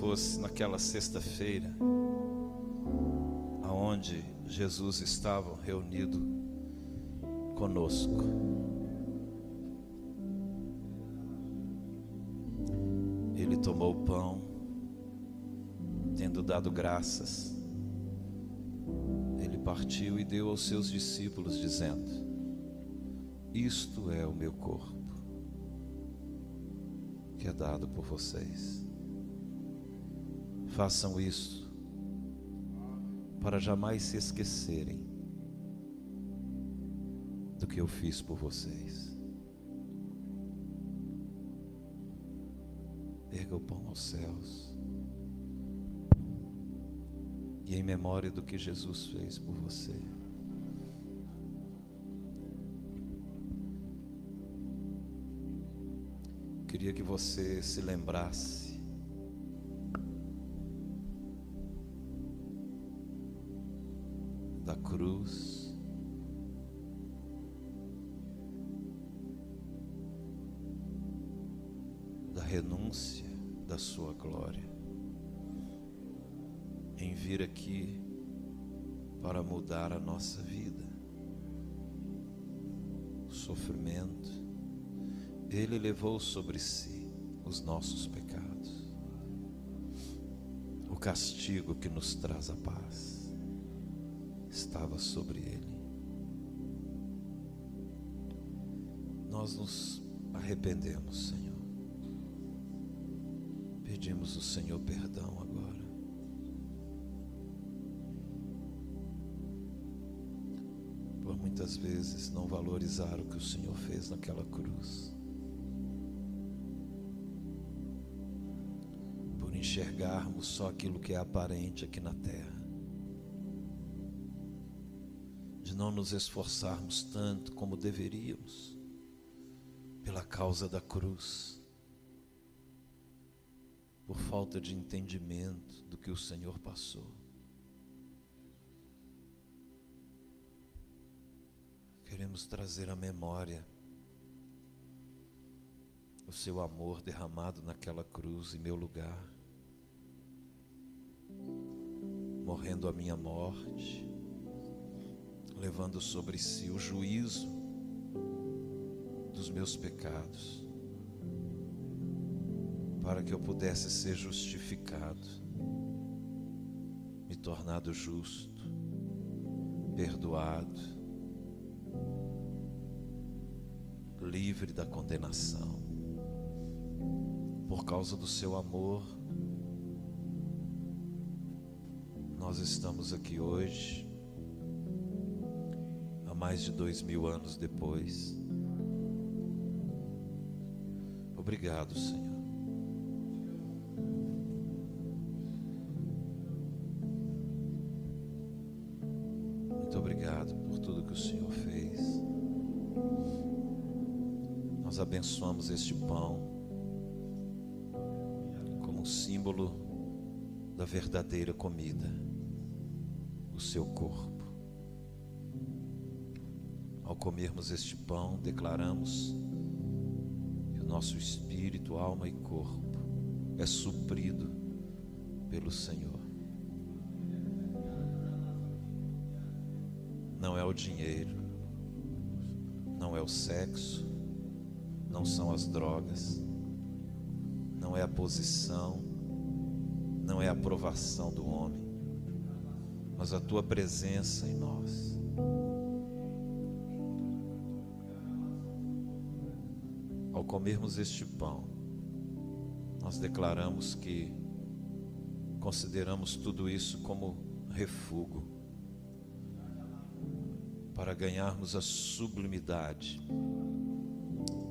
fosse naquela sexta-feira, aonde Jesus estava reunido conosco. Ele tomou o pão, tendo dado graças, ele partiu e deu aos seus discípulos, dizendo: Isto é o meu corpo, que é dado por vocês. Façam isso para jamais se esquecerem do que eu fiz por vocês. Erga o pão aos céus. E em memória do que Jesus fez por você. Queria que você se lembrasse cruz. Da renúncia da sua glória. Em vir aqui para mudar a nossa vida. O sofrimento. Ele levou sobre si os nossos pecados. O castigo que nos traz a paz estava sobre ele. Nós nos arrependemos, Senhor. Pedimos o Senhor perdão agora. Por muitas vezes não valorizar o que o Senhor fez naquela cruz. Por enxergarmos só aquilo que é aparente aqui na terra. Não nos esforçarmos tanto como deveríamos pela causa da cruz, por falta de entendimento do que o Senhor passou. Queremos trazer à memória o seu amor derramado naquela cruz em meu lugar, morrendo a minha morte levando sobre si o juízo dos meus pecados, para que eu pudesse ser justificado, me tornado justo, perdoado, livre da condenação. Por causa do seu amor, nós estamos aqui hoje mais de dois mil anos depois. Obrigado, Senhor. Muito obrigado por tudo que o Senhor fez. Nós abençoamos este pão como símbolo da verdadeira comida, o seu corpo comermos este pão, declaramos que o nosso espírito, alma e corpo é suprido pelo Senhor. Não é o dinheiro, não é o sexo, não são as drogas, não é a posição, não é a aprovação do homem, mas a tua presença em nós. Comermos este pão, nós declaramos que consideramos tudo isso como refúgio para ganharmos a sublimidade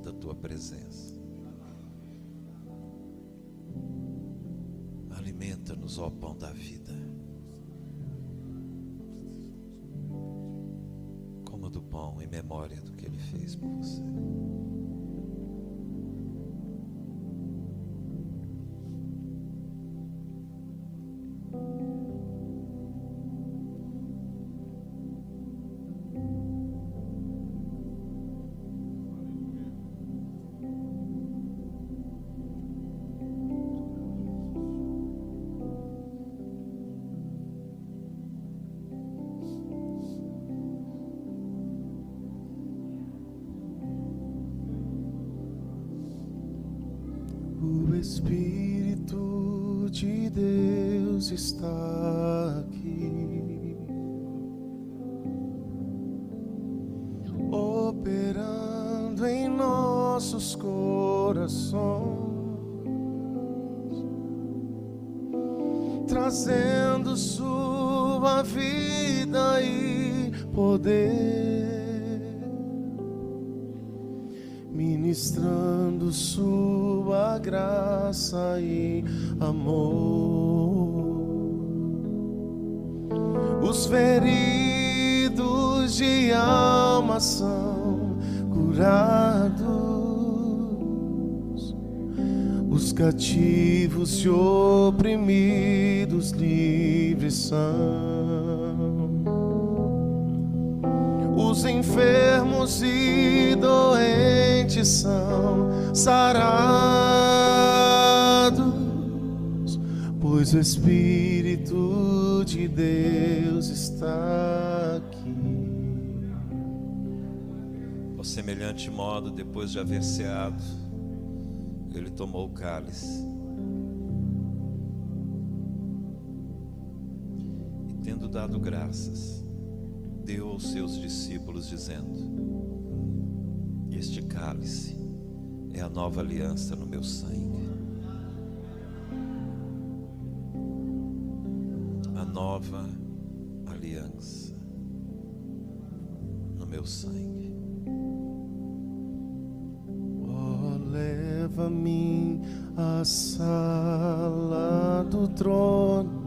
da tua presença. Alimenta-nos, ó pão da vida. Coma do pão em memória do que ele fez por você. Cativos e oprimidos livres são, os enfermos e doentes são sarados, pois o Espírito de Deus está aqui. Por semelhante modo, depois de haver ceado, tomou o cálice. E tendo dado graças, deu aos seus discípulos, dizendo: Este cálice é a nova aliança no meu sangue. A nova aliança no meu sangue. Leva-me à sala do trono,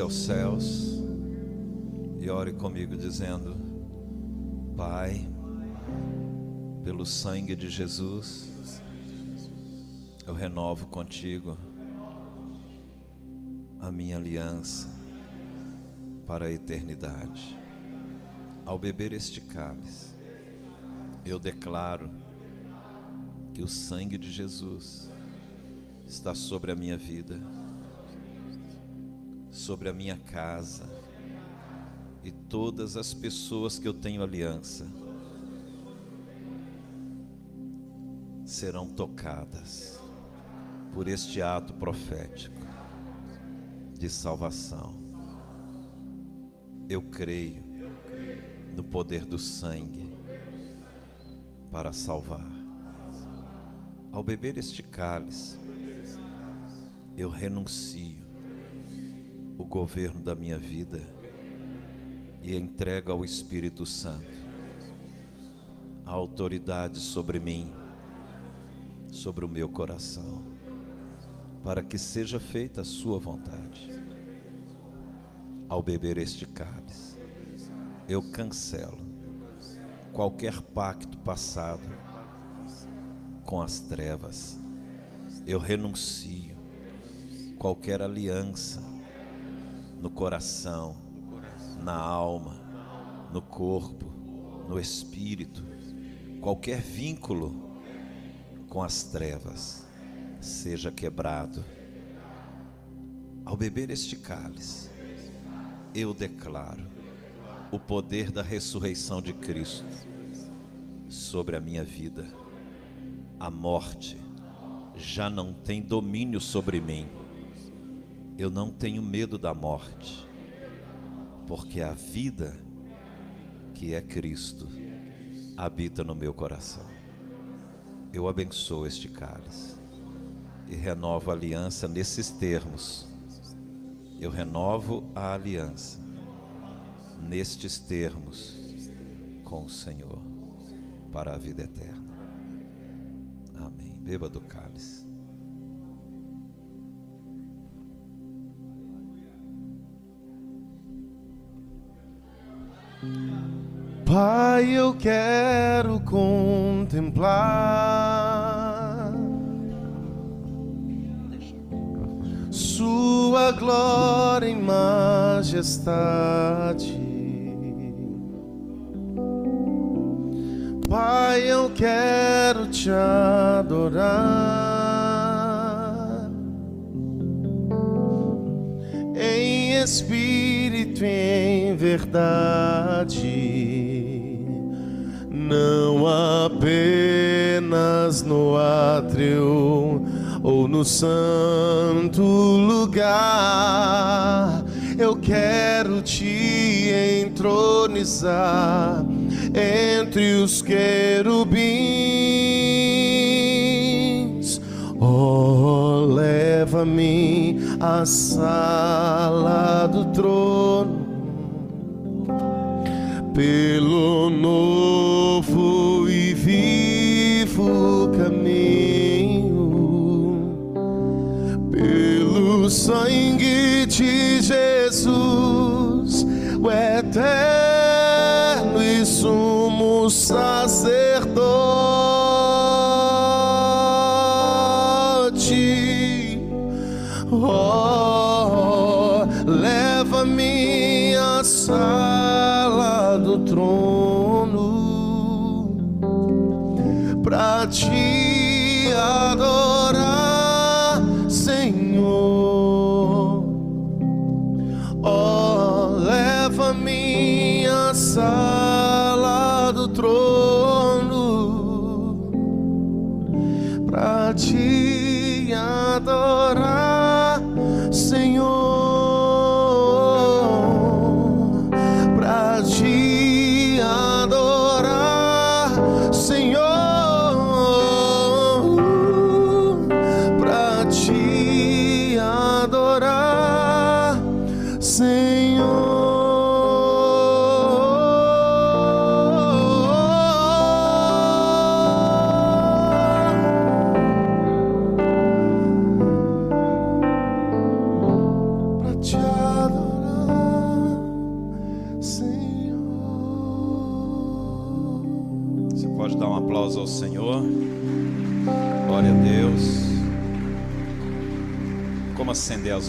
aos céus e ore comigo, dizendo: Pai, pelo sangue de Jesus, eu renovo contigo a minha aliança para a eternidade. Ao beber este cálice, eu declaro que o sangue de Jesus está sobre a minha vida sobre a minha casa e todas as pessoas que eu tenho aliança serão tocadas por este ato profético de salvação. Eu creio no poder do sangue para salvar. Ao beber este cálice, eu renuncio o governo da minha vida e entrego ao Espírito Santo a autoridade sobre mim, sobre o meu coração, para que seja feita a Sua vontade. Ao beber este cálice, eu cancelo qualquer pacto passado com as trevas, eu renuncio qualquer aliança no coração, na alma, no corpo, no espírito, qualquer vínculo com as trevas seja quebrado. Ao beber este cálice, eu declaro o poder da ressurreição de Cristo sobre a minha vida. A morte já não tem domínio sobre mim. Eu não tenho medo da morte, porque a vida que é Cristo habita no meu coração. Eu abençoo este cálice e renovo a aliança nesses termos. Eu renovo a aliança nestes termos com o Senhor para a vida eterna. Amém. Beba do cálice. Pai, eu quero contemplar Sua glória e majestade. Pai, eu quero te adorar em espírito em verdade, não apenas no átrio ou no santo lugar. Eu quero te entronizar entre os querubins. Oh, leva-me à sala do trono. Pelo novo e vivo caminho, pelo sangue de Jesus, o eterno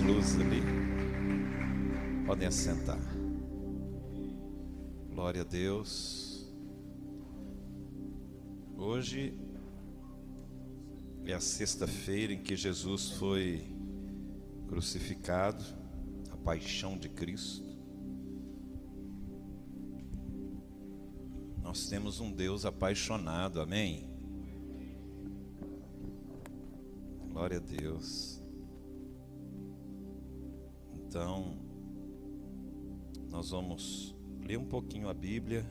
luzes ali? Podem assentar. Glória a Deus. Hoje é a sexta-feira em que Jesus foi crucificado, a paixão de Cristo. Nós temos um Deus apaixonado, amém? Glória a Deus. Então, nós vamos ler um pouquinho a Bíblia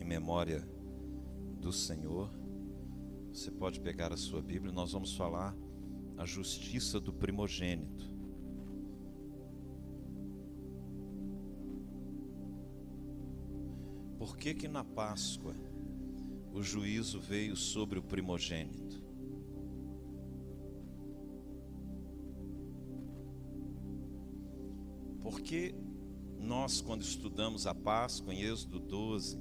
em memória do Senhor. Você pode pegar a sua Bíblia, nós vamos falar a justiça do primogênito. Por que que na Páscoa o juízo veio sobre o primogênito? Porque nós, quando estudamos a Páscoa em Êxodo 12,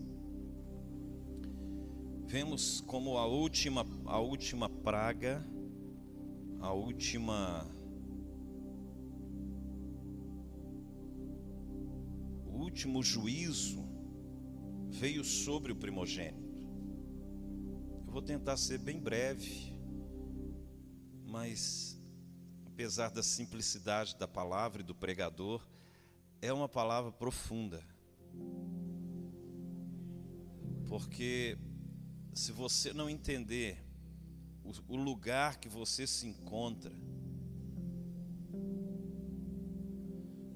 vemos como a última, a última praga, a última o último juízo veio sobre o primogênito. Eu vou tentar ser bem breve, mas apesar da simplicidade da palavra e do pregador, é uma palavra profunda. Porque se você não entender o, lugar que você se encontra,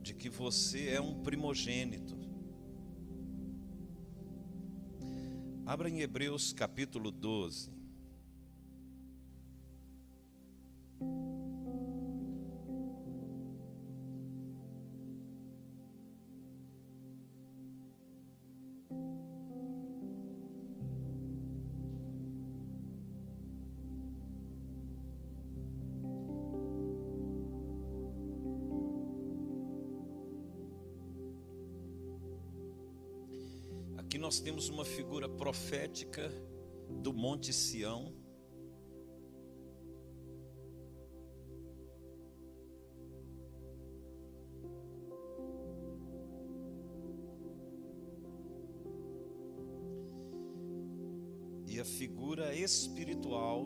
de que você é um primogênito. Abra em Hebreus capítulo 12. Nós temos uma figura profética do Monte Sião. E a figura espiritual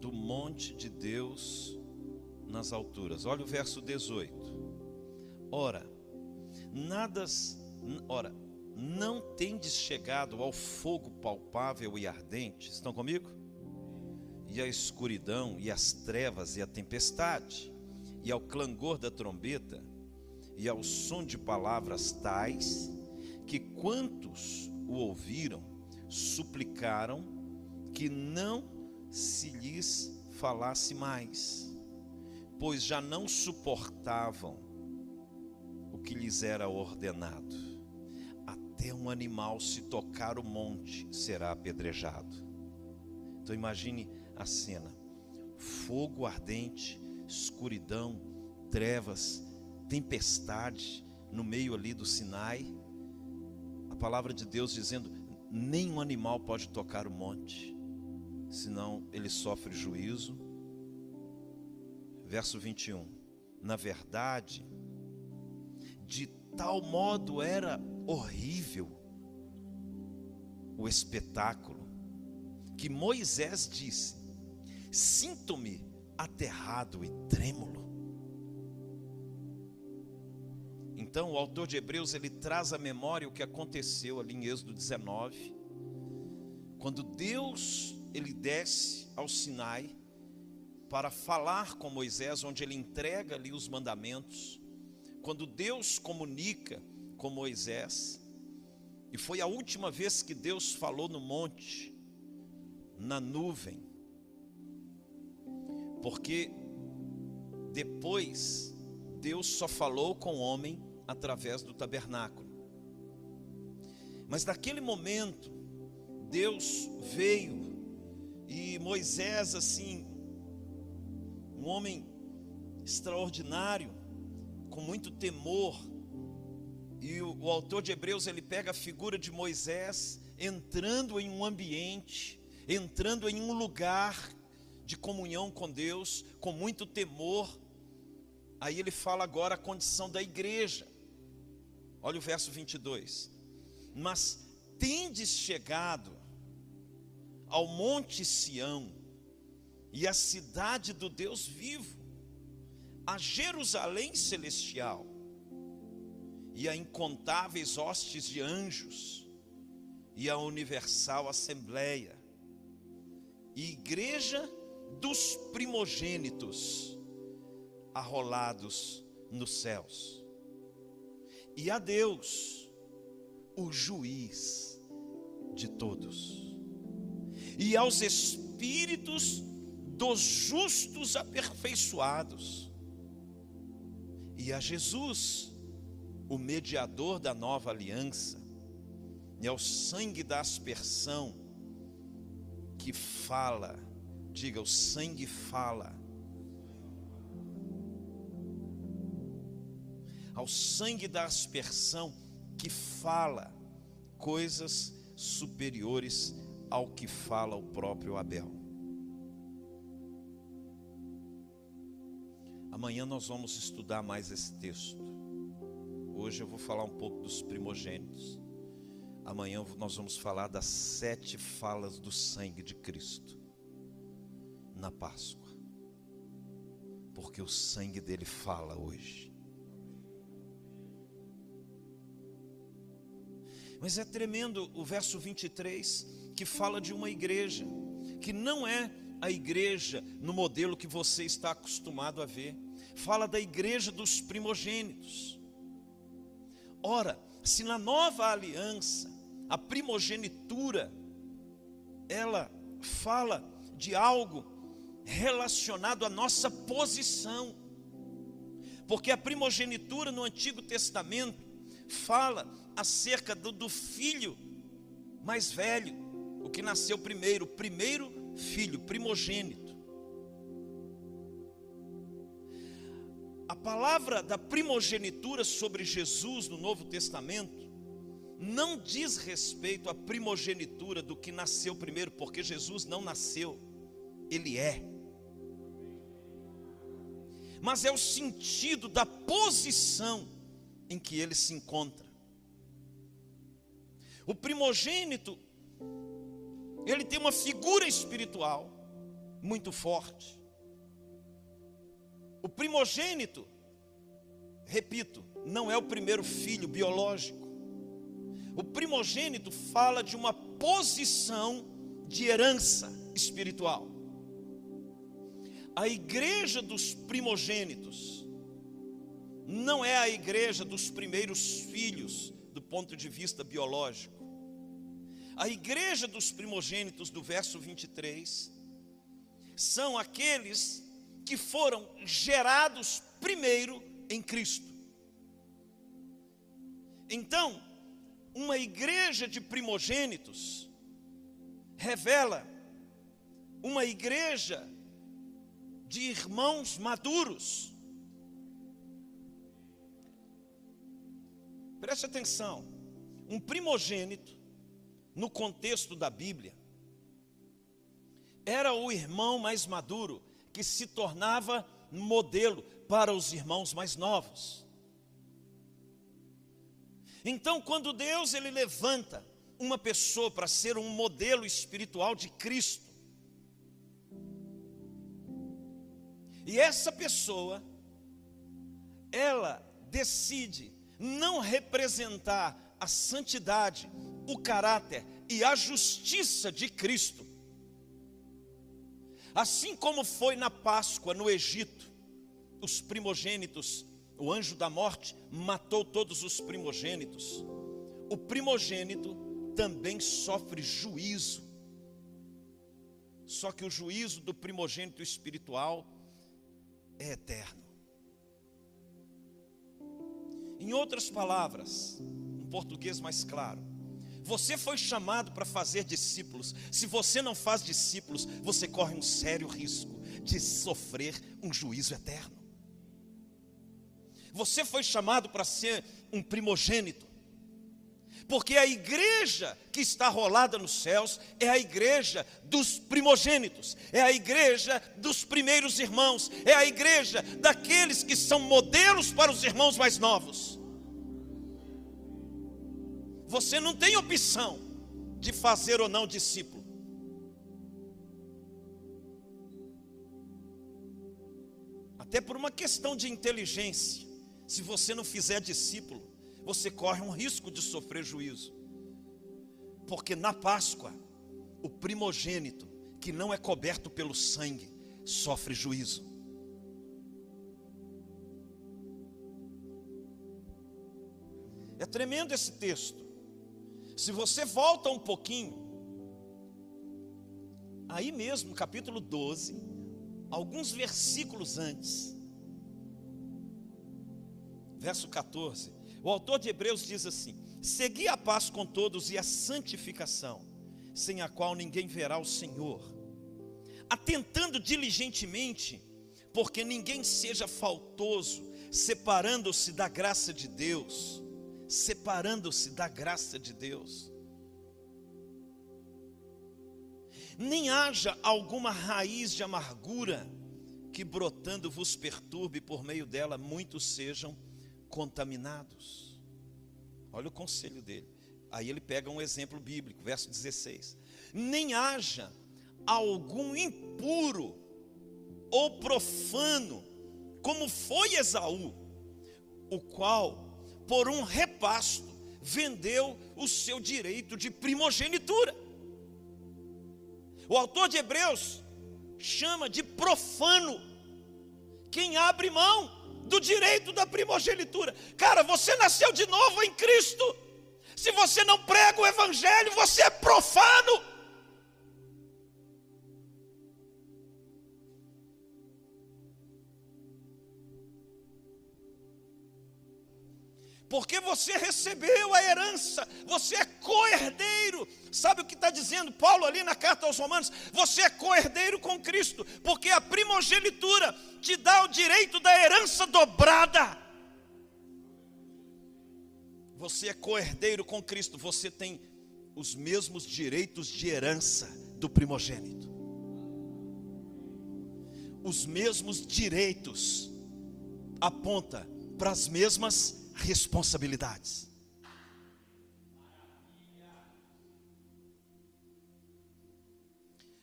do monte de Deus nas alturas. Olha o verso 18. Ora, nada, ora, não tendes chegado ao fogo palpável e ardente, estão comigo? E a escuridão, e as trevas, e a tempestade, e ao clangor da trombeta, e ao som de palavras tais, que quantos o ouviram, suplicaram que não se lhes falasse mais, pois já não suportavam que lhes era ordenado. Até um animal se tocar o monte será apedrejado. Então imagine a cena: fogo ardente, escuridão, trevas, tempestade no meio ali do Sinai. A palavra de Deus dizendo: nenhum animal pode tocar o monte, senão ele sofre juízo. Verso 21. Na verdade, de tal modo era horrível o espetáculo, que Moisés disse: Sinto-me aterrado e trêmulo. Então, o autor de Hebreus ele traz à memória o que aconteceu ali em Êxodo 19, quando Deus ele desce ao Sinai para falar com Moisés, onde ele entrega ali os mandamentos quando Deus comunica com Moisés, e foi a última vez que Deus falou no monte, na nuvem, porque depois Deus só falou com o homem através do tabernáculo. Mas naquele momento, Deus veio e Moisés, assim, um homem extraordinário, com muito temor. E o, o autor de Hebreus ele pega a figura de Moisés entrando em um ambiente, entrando em um lugar de comunhão com Deus, com muito temor. Aí ele fala agora a condição da igreja. Olha o verso 22. Mas tendes chegado ao monte Sião e à cidade do Deus vivo, a Jerusalém celestial e a incontáveis hostes de anjos e a universal assembleia e igreja dos primogênitos arrolados nos céus. E a Deus, o juiz de todos. E aos espíritos dos justos aperfeiçoados e a Jesus, o mediador da nova aliança, e ao sangue da aspersão que fala, diga, o sangue fala. Ao sangue da aspersão que fala coisas superiores ao que fala o próprio Abel. Amanhã nós vamos estudar mais esse texto. Hoje eu vou falar um pouco dos primogênitos. Amanhã nós vamos falar das sete falas do sangue de Cristo na Páscoa. porque o sangue dele fala hoje. Mas é tremendo o verso 23 que fala de uma igreja que não é a igreja no modelo que você está acostumado a ver. Fala da igreja dos primogênitos. Ora, se na nova aliança a primogenitura ela fala de algo relacionado à nossa posição. Porque a primogenitura no Antigo Testamento fala acerca do, do filho mais velho, o que nasceu primeiro, o primeiro filho, primogênito. A palavra da primogenitura sobre Jesus no Novo Testamento não diz respeito à primogenitura do que nasceu primeiro, porque Jesus não nasceu, ele é. Mas é o sentido da posição em que ele se encontra. O primogênito, ele tem uma figura espiritual muito forte. O primogênito, repito, não é o primeiro filho biológico. O primogênito fala de uma posição de herança espiritual. A igreja dos primogênitos não é a igreja dos primeiros filhos do ponto de vista biológico. A igreja dos primogênitos do verso 23 são aqueles que foram gerados primeiro em Cristo. Então, uma igreja de primogênitos revela uma igreja de irmãos maduros. Preste atenção, um primogênito, no contexto da Bíblia, era o irmão mais maduro que se tornava modelo para os irmãos mais novos. Então, quando Deus ele levanta uma pessoa para ser um modelo espiritual de Cristo, e essa pessoa, ela decide não representar a santidade, o caráter e a justiça de Cristo, assim como foi na Páscoa no Egito, os primogênitos o anjo da morte matou todos os primogênitos. O primogênito também sofre juízo. Só que o juízo do primogênito espiritual é eterno. Em outras palavras, um português mais claro, você foi chamado para fazer discípulos. Se você não faz discípulos, você corre um sério risco de sofrer um juízo eterno. Você foi chamado para ser um primogênito. Porque a igreja que está rolada nos céus é a igreja dos primogênitos, é a igreja dos primeiros irmãos, é a igreja daqueles que são modelos para os irmãos mais novos. Você não tem opção de fazer ou não discípulo. Até por uma questão de inteligência. Se você não fizer discípulo, você corre um risco de sofrer juízo. Porque na Páscoa, o primogênito que não é coberto pelo sangue sofre juízo. É tremendo esse texto. Se você volta um pouquinho, aí mesmo, capítulo 12, alguns versículos antes, verso 14. O autor de Hebreus diz assim: Segui a paz com todos e a santificação, sem a qual ninguém verá o Senhor, atentando diligentemente, porque ninguém seja faltoso, separando-se da graça de Deus, separando-se da graça de Deus. Nem haja alguma raiz de amargura que brotando vos perturbe, por meio dela muitos sejam contaminados. Olha o conselho dele. Aí ele pega um exemplo bíblico, verso 16: Nem haja algum impuro ou profano como foi Esaú, o qual, por um repasto, vendeu o seu direito de primogenitura. O autor de Hebreus chama de profano quem abre mão do direito da primogenitura. Cara, você nasceu de novo em Cristo. Se você não prega o Evangelho, você é profano. Porque você recebeu a herança, você é co-herdeiro. Sabe o que está dizendo Paulo ali na carta aos Romanos? Você é co-herdeiro com Cristo, porque a primogenitura te dá o direito da herança dobrada. Você é co-herdeiro com Cristo, você tem os mesmos direitos de herança do primogênito. Os mesmos direitos aponta para as mesmas responsabilidades.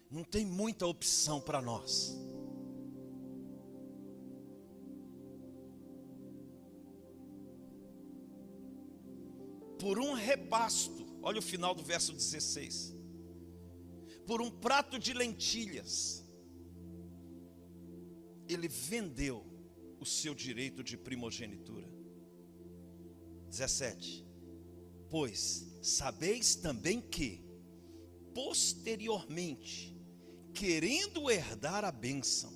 Não tem muita opção para nós. Por um repasto, olha o final do verso 16. Por um prato de lentilhas, ele vendeu o seu direito de primogenitura. 17. Pois sabeis também que, posteriormente, querendo herdar a bênção,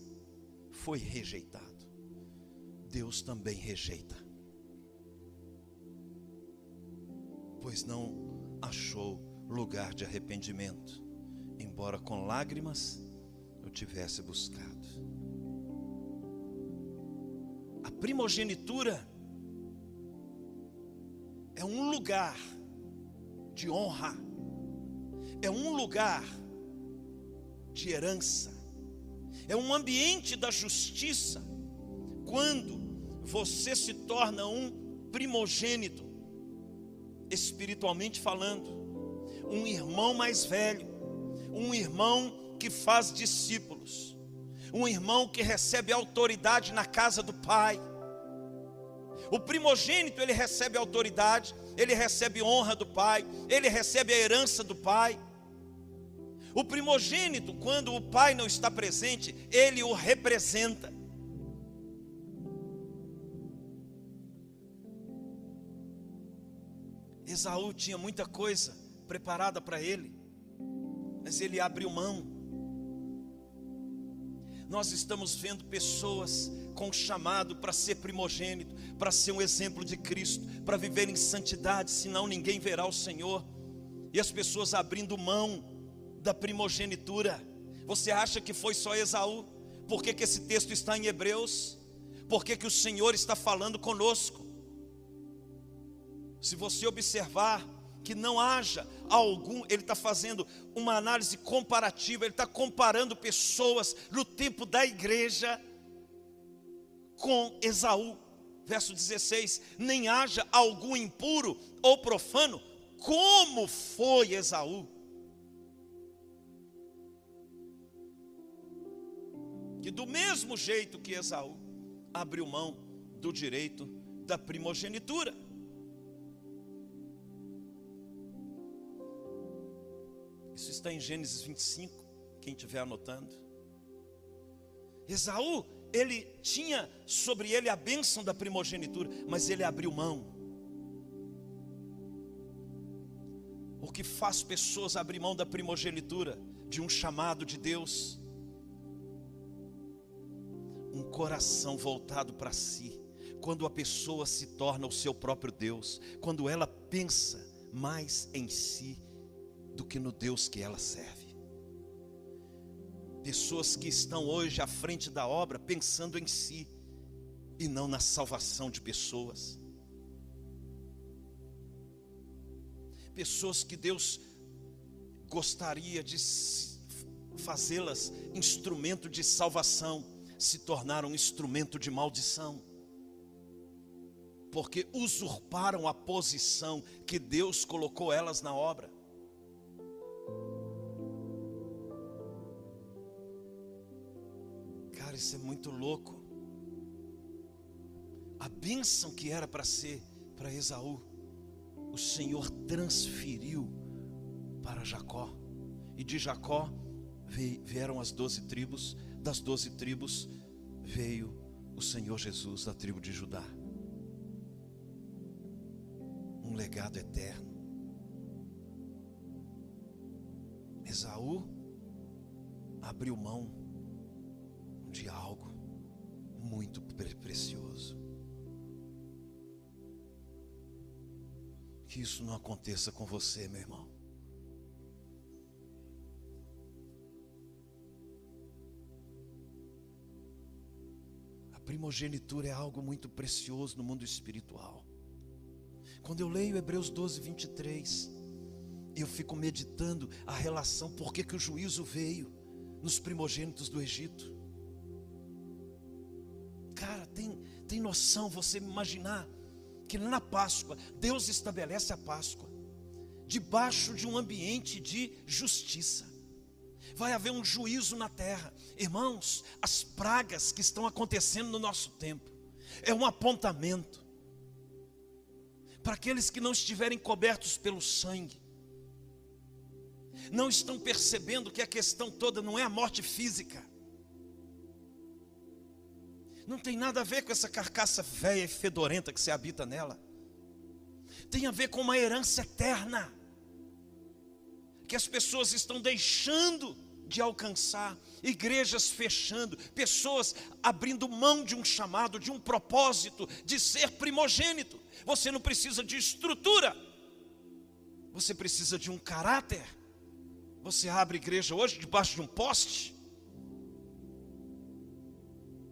foi rejeitado. Deus também rejeita, pois não achou lugar de arrependimento, embora com lágrimas eu tivesse buscado. A primogenitura é um lugar de honra, é um lugar de herança, é um ambiente da justiça, quando você se torna um primogênito, espiritualmente falando, um irmão mais velho, um irmão que faz discípulos, um irmão que recebe autoridade na casa do Pai o primogênito, ele recebe autoridade, ele recebe honra do pai, ele recebe a herança do pai. O primogênito, quando o pai não está presente, ele o representa. Esaú tinha muita coisa preparada para ele, mas ele abriu mão nós estamos vendo pessoas com chamado para ser primogênito, para ser um exemplo de Cristo, para viver em santidade, senão ninguém verá o Senhor. E as pessoas abrindo mão da primogenitura. Você acha que foi só Esaú? Por que, que esse texto está em Hebreus? Por que, que o Senhor está falando conosco? Se você observar, que não haja algum, ele está fazendo uma análise comparativa, ele está comparando pessoas no tempo da igreja com Esaú. Verso 16: Nem haja algum impuro ou profano, como foi Esaú. Que do mesmo jeito que Esaú abriu mão do direito da primogenitura. Isso está em Gênesis 25, quem estiver anotando. Esaú, ele tinha sobre ele a bênção da primogenitura, mas ele abriu mão. O que faz pessoas abrir mão da primogenitura, de um chamado de Deus, um coração voltado para si, quando a pessoa se torna o seu próprio Deus, quando ela pensa mais em si do que no Deus que ela serve. Pessoas que estão hoje à frente da obra pensando em si e não na salvação de pessoas. Pessoas que Deus gostaria de fazê-las instrumento de salvação, se tornaram instrumento de maldição. Porque usurparam a posição que Deus colocou elas na obra. É muito louco. A bênção que era para ser para Esaú, o Senhor transferiu para Jacó. E de Jacó vieram as doze tribos, das doze tribos veio o Senhor Jesus da tribo de Judá. Um legado eterno. Esaú abriu mão de algo muito precioso. Que isso não aconteça com você, meu irmão. A primogenitura é algo muito precioso no mundo espiritual. Quando eu leio Hebreus 12, 23, eu fico meditando a relação, por que o juízo veio nos primogênitos do Egito. Cara, tem, tem noção você imaginar que na Páscoa, Deus estabelece a Páscoa debaixo de um ambiente de justiça. Vai haver um juízo na terra. Irmãos, as pragas que estão acontecendo no nosso tempo é um apontamento para aqueles que não estiverem cobertos pelo sangue. Não estão percebendo que a questão toda não é a morte física não tem nada a ver com essa carcaça velha e fedorenta que você habita nela. Tem a ver com uma herança eterna. Que as pessoas estão deixando de alcançar, igrejas fechando, pessoas abrindo mão de um chamado, de um propósito, de ser primogênito. Você não precisa de estrutura, você precisa de um caráter. Você abre igreja hoje debaixo de um poste,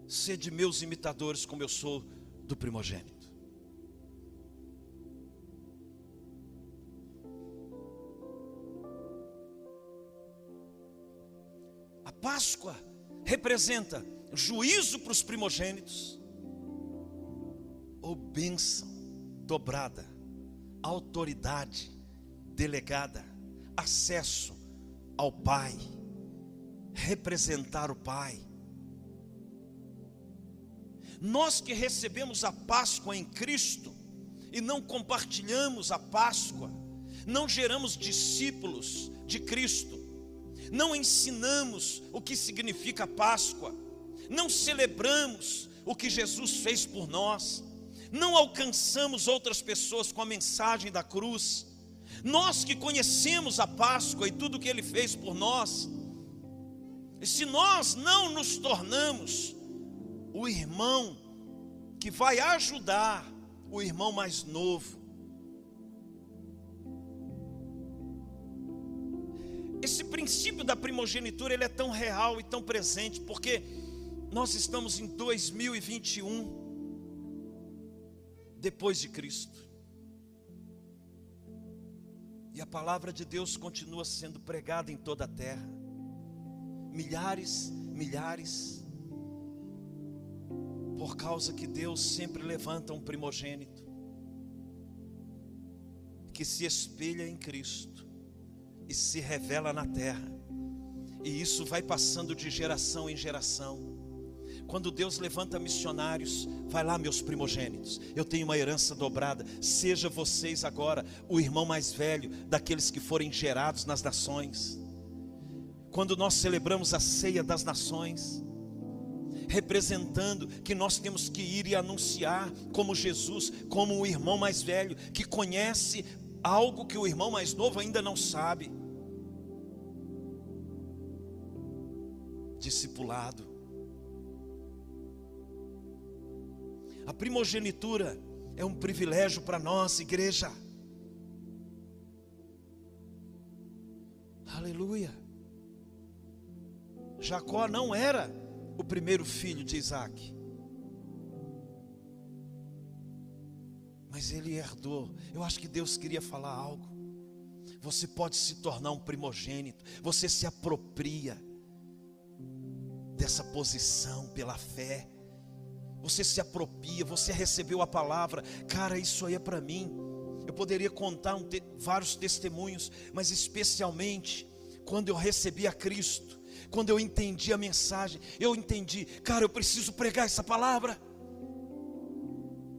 Sede meus imitadores, como eu sou do primogênito. A Páscoa representa juízo para os primogênitos, ou bênção dobrada, autoridade delegada, acesso ao Pai, representar o Pai nós que recebemos a Páscoa em Cristo e não compartilhamos a Páscoa, não geramos discípulos de Cristo, não ensinamos o que significa Páscoa, não celebramos o que Jesus fez por nós, não alcançamos outras pessoas com a mensagem da cruz. Nós que conhecemos a Páscoa e tudo que ele fez por nós, se nós não nos tornamos o irmão que vai ajudar o irmão mais novo. Esse princípio da primogenitura ele é tão real e tão presente porque nós estamos em 2021 depois de Cristo. E a palavra de Deus continua sendo pregada em toda a terra. Milhares, milhares por causa que Deus sempre levanta um primogênito que se espelha em Cristo e se revela na terra. E isso vai passando de geração em geração. Quando Deus levanta missionários, vai lá, meus primogênitos. Eu tenho uma herança dobrada. Seja vocês agora o irmão mais velho daqueles que forem gerados nas nações. Quando nós celebramos a ceia das nações, representando que nós temos que ir e anunciar como Jesus, como o irmão mais velho, que conhece algo que o irmão mais novo ainda não sabe. Discipulado. A primogenitura é um privilégio para nós, igreja. Aleluia. Jacó não era o primeiro filho de Isaac. Mas ele herdou. Eu acho que Deus queria falar algo. Você pode se tornar um primogênito. Você se apropria dessa posição pela fé. Você se apropria, você recebeu a palavra. Cara, isso aí é para mim. Eu poderia contar um te vários testemunhos, mas especialmente quando eu recebi a Cristo quando eu entendi a mensagem, eu entendi, cara, eu preciso pregar essa palavra.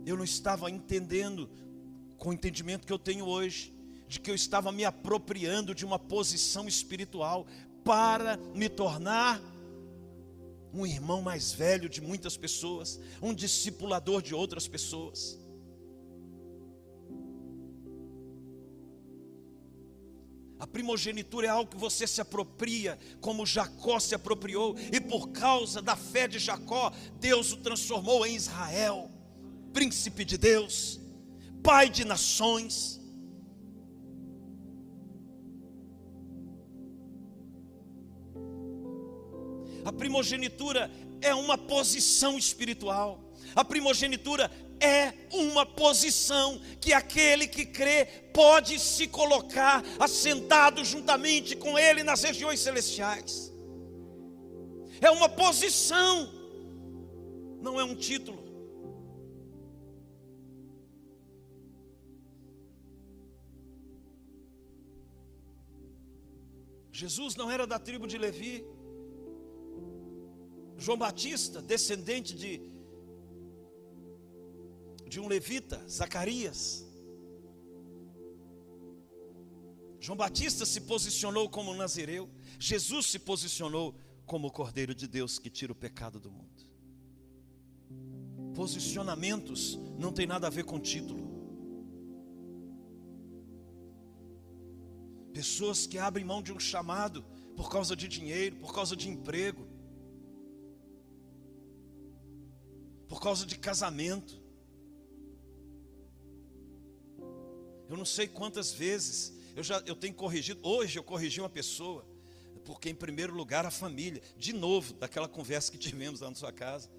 eu não estava entendendo com o entendimento que eu tenho hoje, de que eu estava me apropriando de uma posição espiritual para me tornar um irmão mais velho de muitas pessoas, um discipulador de outras pessoas. A primogenitura é algo que você se apropria, como Jacó se apropriou, e por causa da fé de Jacó, Deus o transformou em Israel, príncipe de Deus, pai de nações. A primogenitura é uma posição espiritual. A primogenitura é uma posição que aquele que crê pode se colocar assentado juntamente com ele nas regiões celestiais. É uma posição, não é um título. Jesus não era da tribo de Levi. João Batista, descendente de, de um levita, Zacarias. João Batista se posicionou como nazireu, Jesus se posicionou como o Cordeiro de Deus que tira o pecado do mundo. Posicionamentos não tem nada a ver com título. Pessoas que abrem mão de um chamado por causa de dinheiro, por causa de emprego, por causa de casamento. Eu não sei quantas vezes eu já eu tenho corrigido. Hoje eu corrigi uma pessoa, porque em primeiro lugar a família. De novo, daquela conversa que tivemos lá na sua casa.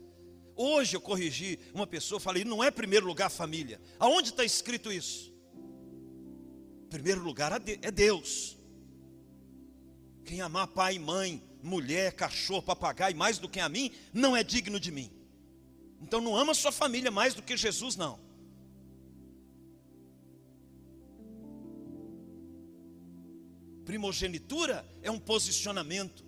Hoje eu corrigi uma pessoa, falei, não é primeiro lugar a família. Aonde está escrito isso? primeiro lugar é Deus. Quem amar pai e mãe, mulher, cachorro, papagaio mais do que a mim, não é digno de mim. Então não ama sua família mais do que Jesus, não. Primogenitura é um posicionamento.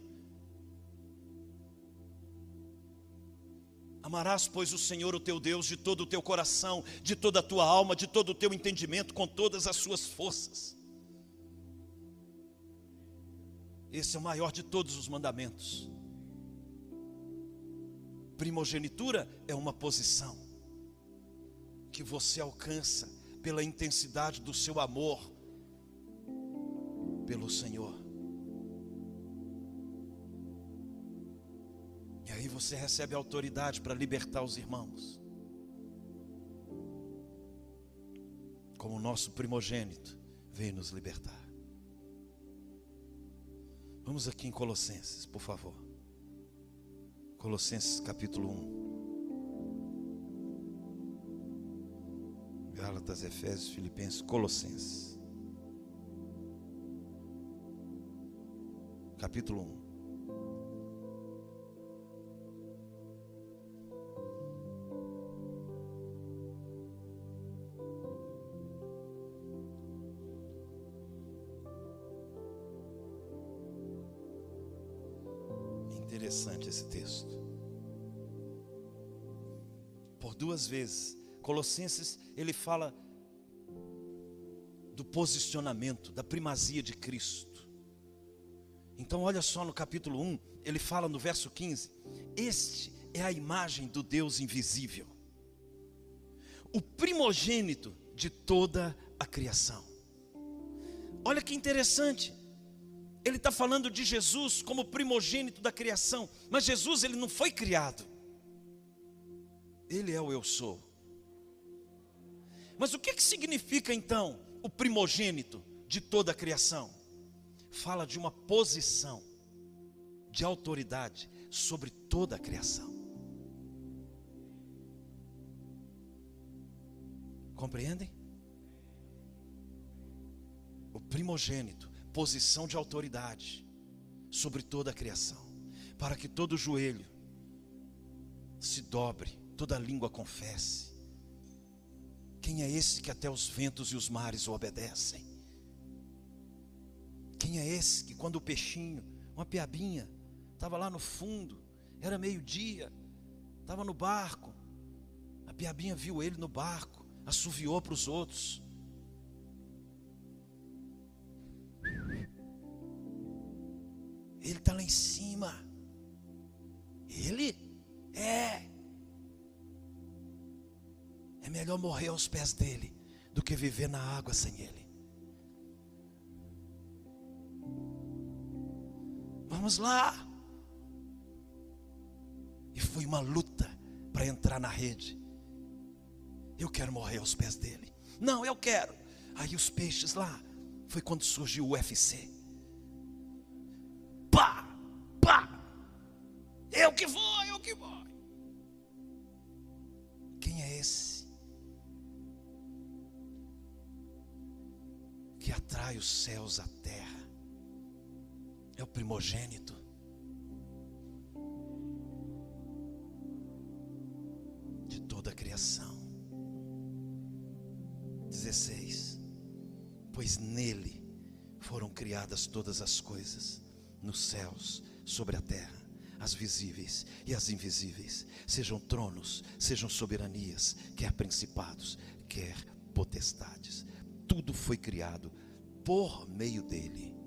Amarás, pois, o Senhor, o teu Deus, de todo o teu coração, de toda a tua alma, de todo o teu entendimento, com todas as suas forças. Esse é o maior de todos os mandamentos. Primogenitura é uma posição que você alcança pela intensidade do seu amor pelo Senhor. aí você recebe autoridade para libertar os irmãos. Como o nosso primogênito veio nos libertar. Vamos aqui em Colossenses, por favor. Colossenses capítulo 1. Gálatas, Efésios, Filipenses, Colossenses. Capítulo 1. interessante esse texto. Por duas vezes, Colossenses, ele fala do posicionamento, da primazia de Cristo. Então, olha só no capítulo 1, ele fala no verso 15: Este é a imagem do Deus invisível, o primogênito de toda a criação. Olha que interessante, ele está falando de Jesus como primogênito da criação, mas Jesus ele não foi criado. Ele é o eu sou. Mas o que, que significa então o primogênito de toda a criação? Fala de uma posição de autoridade sobre toda a criação. Compreendem? O primogênito posição de autoridade sobre toda a criação, para que todo joelho se dobre, toda língua confesse. Quem é esse que até os ventos e os mares o obedecem? Quem é esse que quando o peixinho, uma piabinha, estava lá no fundo, era meio-dia, estava no barco, Piabinha viu ele no barco, assoviou para os outros. Ele está lá em cima. Ele é. É melhor morrer aos pés dele do que viver na água sem ele. Vamos lá. E foi uma luta para entrar na rede. Eu quero morrer aos pés dele. Não, eu quero. Aí os peixes lá. Foi quando surgiu o UFC. Pá! Pá! Eu que vou, eu que vou. Quem é esse? Que atrai os céus à terra. É o primogênito. De toda a criação. 16. Pois nele foram criadas todas as coisas, nos céus, sobre a terra, as visíveis e as invisíveis, sejam tronos, sejam soberanias, quer principados, quer potestades. Tudo foi criado por meio dele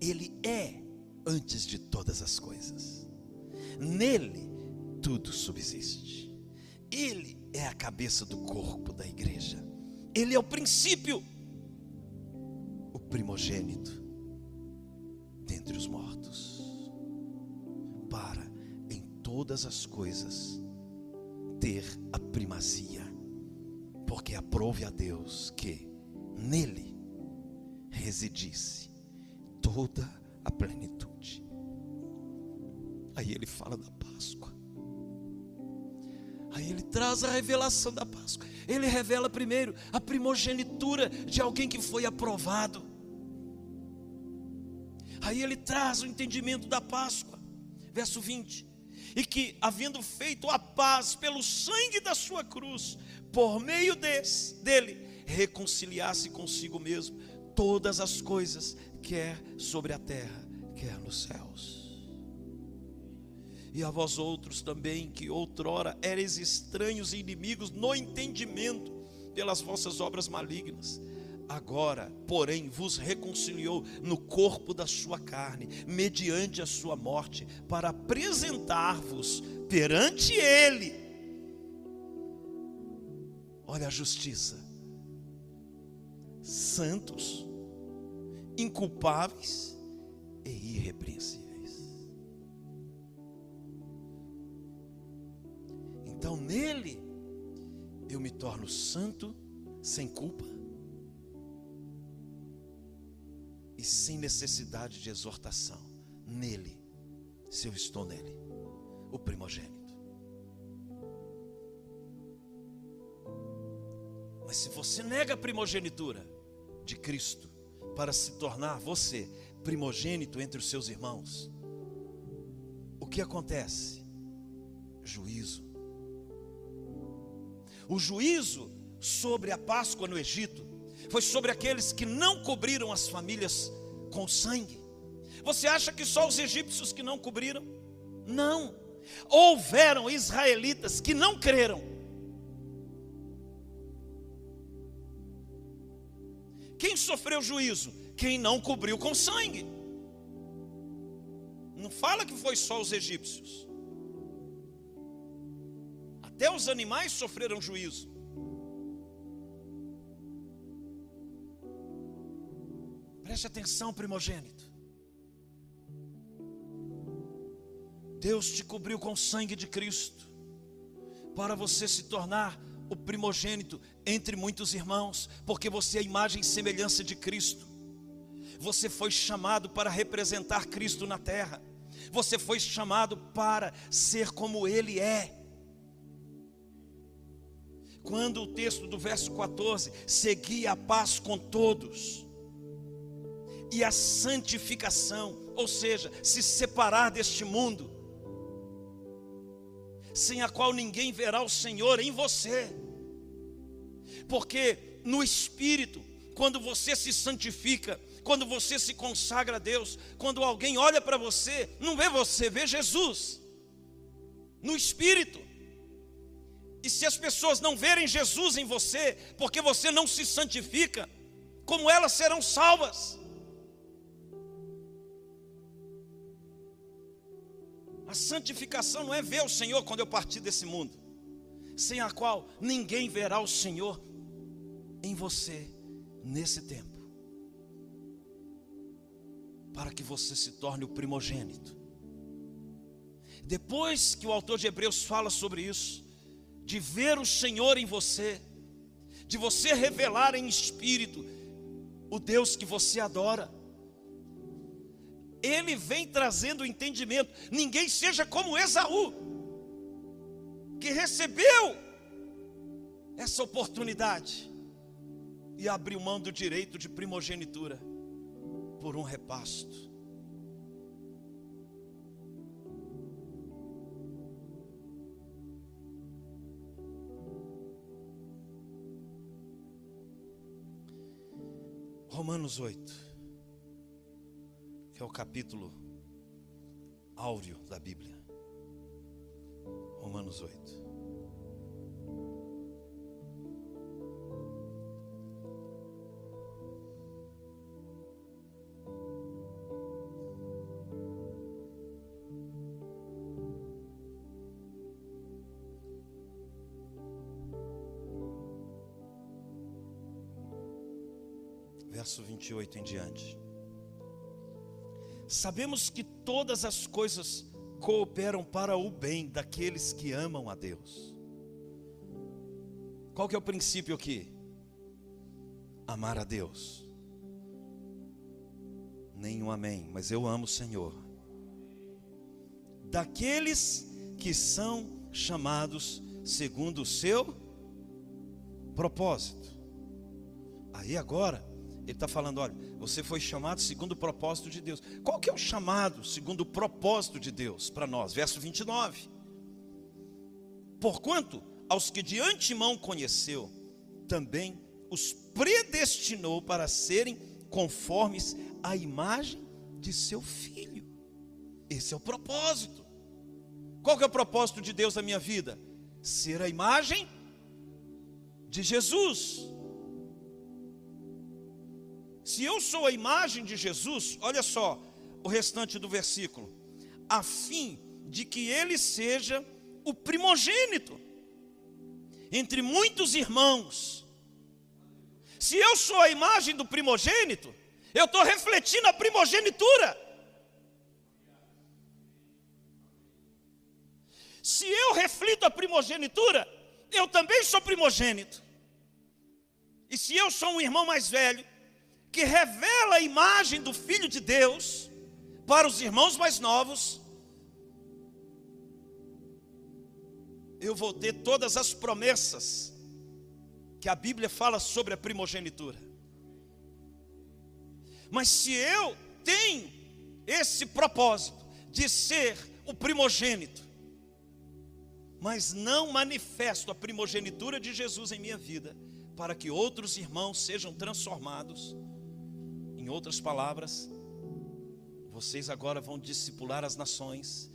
Ele é antes de todas as coisas. Nele tudo subsiste. Ele é a cabeça do corpo da igreja. Ele é o princípio, o primogênito dentre os mortos, para em todas as coisas ter a primazia, porque aprove a Deus que nele residisse toda a plenitude. Aí ele fala da Páscoa. Aí ele traz a revelação da Páscoa. Ele revela primeiro a primogenitura de alguém que foi aprovado. Aí ele traz o entendimento da Páscoa. Verso 20. E que, havendo feito a paz pelo sangue da sua cruz, por meio desse, dele, reconciliasse consigo mesmo todas as coisas, quer sobre a terra, quer nos céus e a vós outros também, que outrora eres estranhos e inimigos no entendimento pelas vossas obras malignas. Agora, porém, vos reconciliou no corpo da sua carne, mediante a sua morte, para apresentar-vos perante Ele. Olha a justiça. Santos, inculpáveis e irrepreensíveis. Então nele eu me torno santo, sem culpa e sem necessidade de exortação. Nele, se eu estou nele, o primogênito. Mas se você nega a primogenitura de Cristo para se tornar você primogênito entre os seus irmãos, o que acontece? Juízo o juízo sobre a Páscoa no Egito foi sobre aqueles que não cobriram as famílias com sangue. Você acha que só os egípcios que não cobriram? Não. Houveram israelitas que não creram. Sofreu juízo? Quem não cobriu com sangue. Não fala que foi só os egípcios. Até os animais sofreram juízo. Preste atenção, primogênito. Deus te cobriu com o sangue de Cristo, para você se tornar o primogênito entre muitos irmãos, porque você é a imagem e semelhança de Cristo. Você foi chamado para representar Cristo na terra. Você foi chamado para ser como Ele é. Quando o texto do verso 14 seguia a paz com todos e a santificação, ou seja, se separar deste mundo, sem a qual ninguém verá o Senhor em você, porque no espírito, quando você se santifica, quando você se consagra a Deus, quando alguém olha para você, não vê você, vê Jesus no espírito. E se as pessoas não verem Jesus em você, porque você não se santifica, como elas serão salvas? A santificação não é ver o Senhor quando eu partir desse mundo, sem a qual ninguém verá o Senhor em você nesse tempo, para que você se torne o primogênito. Depois que o autor de Hebreus fala sobre isso, de ver o Senhor em você, de você revelar em espírito o Deus que você adora, ele vem trazendo o entendimento. Ninguém seja como Esaú, que recebeu essa oportunidade e abriu mão do direito de primogenitura por um repasto. Romanos 8 que é o capítulo áureo da Bíblia. Romanos 8. Verso 28 em diante. Sabemos que todas as coisas cooperam para o bem daqueles que amam a Deus. Qual que é o princípio aqui? Amar a Deus. Nenhum amém, mas eu amo o Senhor. Daqueles que são chamados segundo o seu propósito. Aí agora, ele está falando: olha, você foi chamado segundo o propósito de Deus. Qual que é o chamado segundo o propósito de Deus para nós? Verso 29. Porquanto aos que de antemão conheceu, também os predestinou para serem conformes à imagem de seu filho. Esse é o propósito. Qual que é o propósito de Deus na minha vida? Ser a imagem de Jesus. Se eu sou a imagem de Jesus, olha só o restante do versículo, a fim de que ele seja o primogênito entre muitos irmãos. Se eu sou a imagem do primogênito, eu estou refletindo a primogenitura. Se eu reflito a primogenitura, eu também sou primogênito. E se eu sou um irmão mais velho, que revela a imagem do Filho de Deus para os irmãos mais novos, eu vou ter todas as promessas que a Bíblia fala sobre a primogenitura. Mas se eu tenho esse propósito de ser o primogênito, mas não manifesto a primogenitura de Jesus em minha vida, para que outros irmãos sejam transformados, em outras palavras, vocês agora vão discipular as nações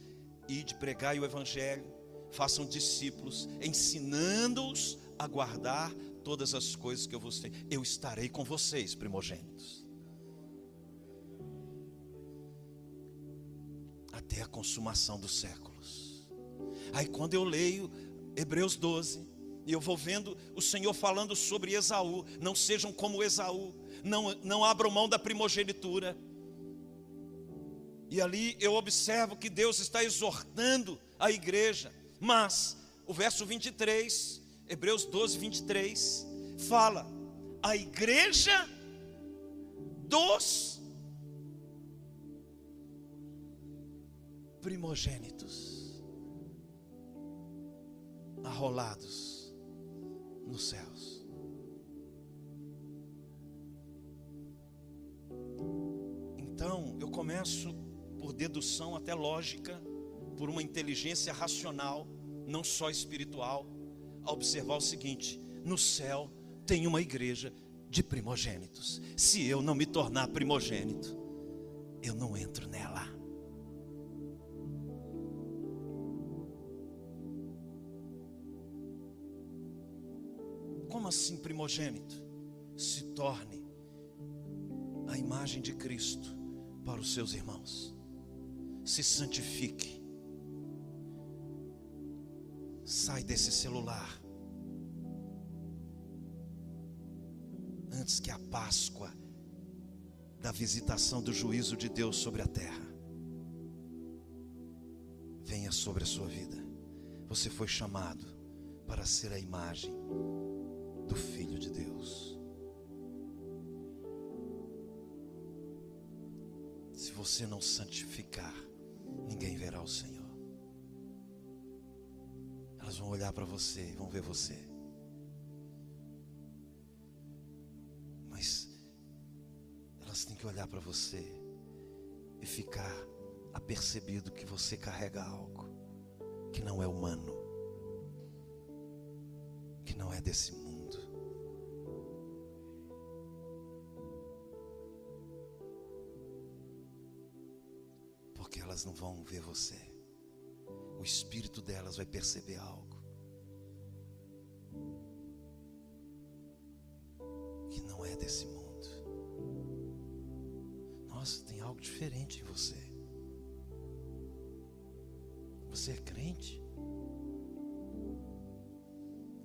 e de pregar o evangelho, façam discípulos, ensinando-os a guardar todas as coisas que eu vos tenho. Eu estarei com vocês, primogênitos. Até a consumação dos séculos. Aí quando eu leio Hebreus 12, e eu vou vendo o Senhor falando sobre Esaú, não sejam como Esaú não, não abram mão da primogenitura. E ali eu observo que Deus está exortando a igreja, mas o verso 23, Hebreus 12, 23, fala: a igreja dos primogênitos arrolados nos céus. Então, eu começo por dedução até lógica, por uma inteligência racional, não só espiritual, a observar o seguinte: no céu tem uma igreja de primogênitos. Se eu não me tornar primogênito, eu não entro nela. Como assim primogênito? Se torne a imagem de Cristo para os seus irmãos. Se santifique. Sai desse celular. Antes que a Páscoa da visitação do juízo de Deus sobre a terra venha sobre a sua vida. Você foi chamado para ser a imagem do Filho de Deus. Você não santificar, ninguém verá o Senhor. Elas vão olhar para você e vão ver você. Mas elas têm que olhar para você e ficar apercebido que você carrega algo que não é humano, que não é desse mundo. Não vão ver você. O espírito delas vai perceber algo que não é desse mundo. Nossa, tem algo diferente em você. Você é crente?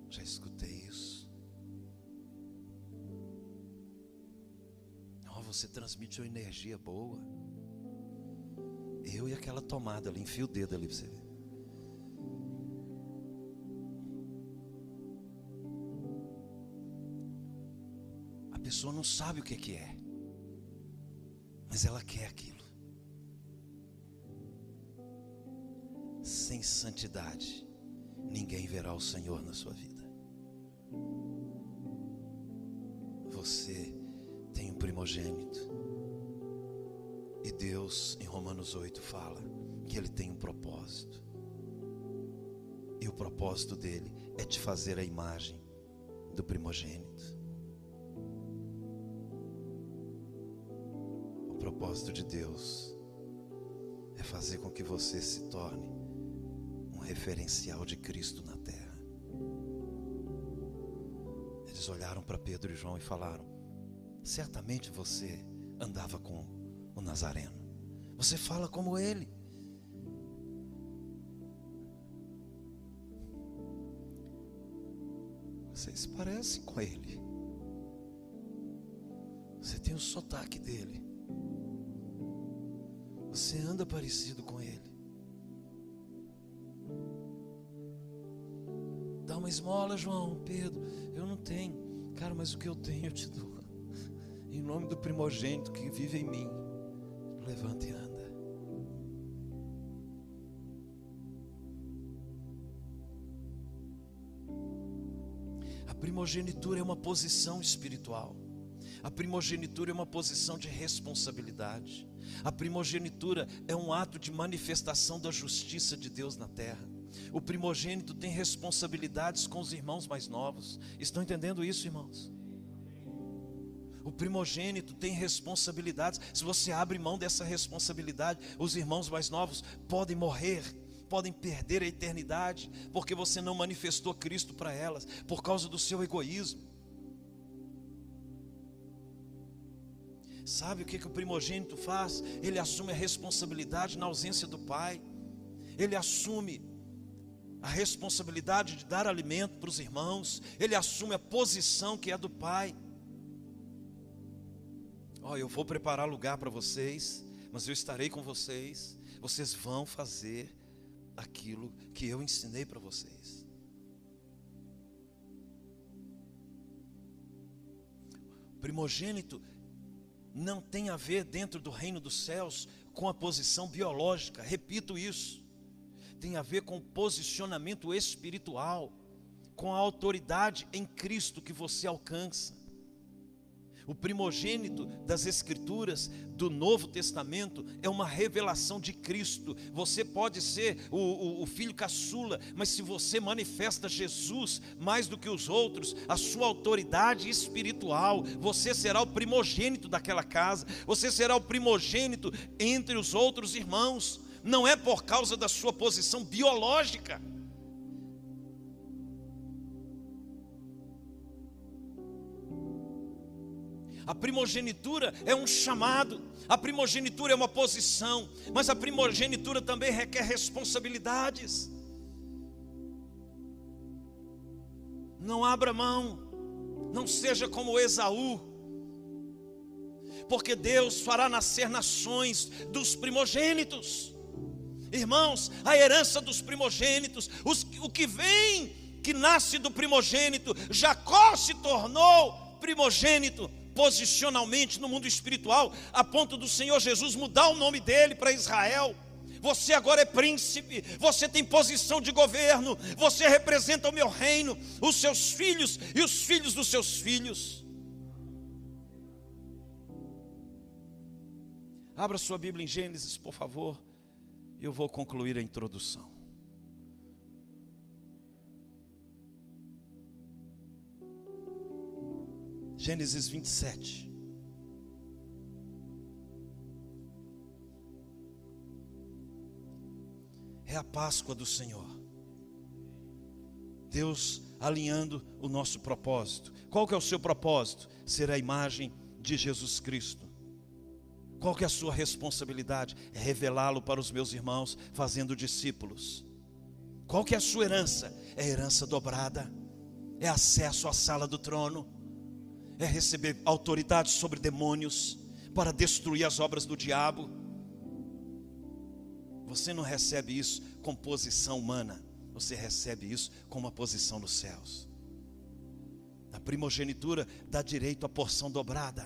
Já escutei isso. Oh, você transmite uma energia boa. Eu e aquela tomada ali, enfia o dedo ali para você ver. A pessoa não sabe o que, que é, mas ela quer aquilo. Sem santidade, ninguém verá o Senhor na sua vida. Você tem um primogênito Deus, em Romanos 8, fala que Ele tem um propósito. E o propósito dele é te fazer a imagem do primogênito. O propósito de Deus é fazer com que você se torne um referencial de Cristo na terra. Eles olharam para Pedro e João e falaram: Certamente você andava com o Nazareno. Você fala como ele. Vocês parecem com ele. Você tem o sotaque dele. Você anda parecido com ele. Dá uma esmola, João, Pedro. Eu não tenho. Cara, mas o que eu tenho eu te dou. Em nome do primogênito que vive em mim. Levanta e anda. A primogenitura é uma posição espiritual. A primogenitura é uma posição de responsabilidade. A primogenitura é um ato de manifestação da justiça de Deus na terra. O primogênito tem responsabilidades com os irmãos mais novos. Estão entendendo isso, irmãos? O primogênito tem responsabilidades. Se você abre mão dessa responsabilidade, os irmãos mais novos podem morrer, podem perder a eternidade, porque você não manifestou Cristo para elas, por causa do seu egoísmo. Sabe o que, que o primogênito faz? Ele assume a responsabilidade na ausência do pai, ele assume a responsabilidade de dar alimento para os irmãos, ele assume a posição que é do pai. Ó, oh, eu vou preparar lugar para vocês, mas eu estarei com vocês. Vocês vão fazer aquilo que eu ensinei para vocês. Primogênito não tem a ver dentro do reino dos céus com a posição biológica, repito isso. Tem a ver com o posicionamento espiritual, com a autoridade em Cristo que você alcança. O primogênito das Escrituras do Novo Testamento é uma revelação de Cristo. Você pode ser o, o, o, filho caçula, mas se você manifesta Jesus mais do que os outros, a sua autoridade espiritual, você será o primogênito daquela casa, você será o primogênito entre os outros irmãos. Não é por causa da sua posição biológica. A primogenitura é um chamado, a primogenitura é uma posição, mas a primogenitura também requer responsabilidades. Não abra mão, não seja como Esaú, porque Deus fará nascer nações dos primogênitos. Irmãos, a herança dos primogênitos, os, o que vem, que nasce do primogênito, Jacó se tornou primogênito posicionalmente no mundo espiritual, a ponto do Senhor Jesus mudar o nome dele para Israel. Você agora é príncipe, você tem posição de governo, você representa o meu reino, os seus filhos e os filhos dos seus filhos. Abra sua Bíblia em Gênesis, por favor, eu vou concluir a introdução. Gênesis 27. É a Páscoa do Senhor. Deus alinhando o nosso propósito. Qual que é o seu propósito? Ser a imagem de Jesus Cristo. Qual que é a sua responsabilidade? É revelá-lo para os meus irmãos, fazendo discípulos. Qual que é a sua herança? É herança dobrada. É acesso à sala do trono é receber autoridade sobre demônios para destruir as obras do diabo. Você não recebe isso com posição humana, você recebe isso com uma posição nos céus. A primogenitura dá direito à porção dobrada.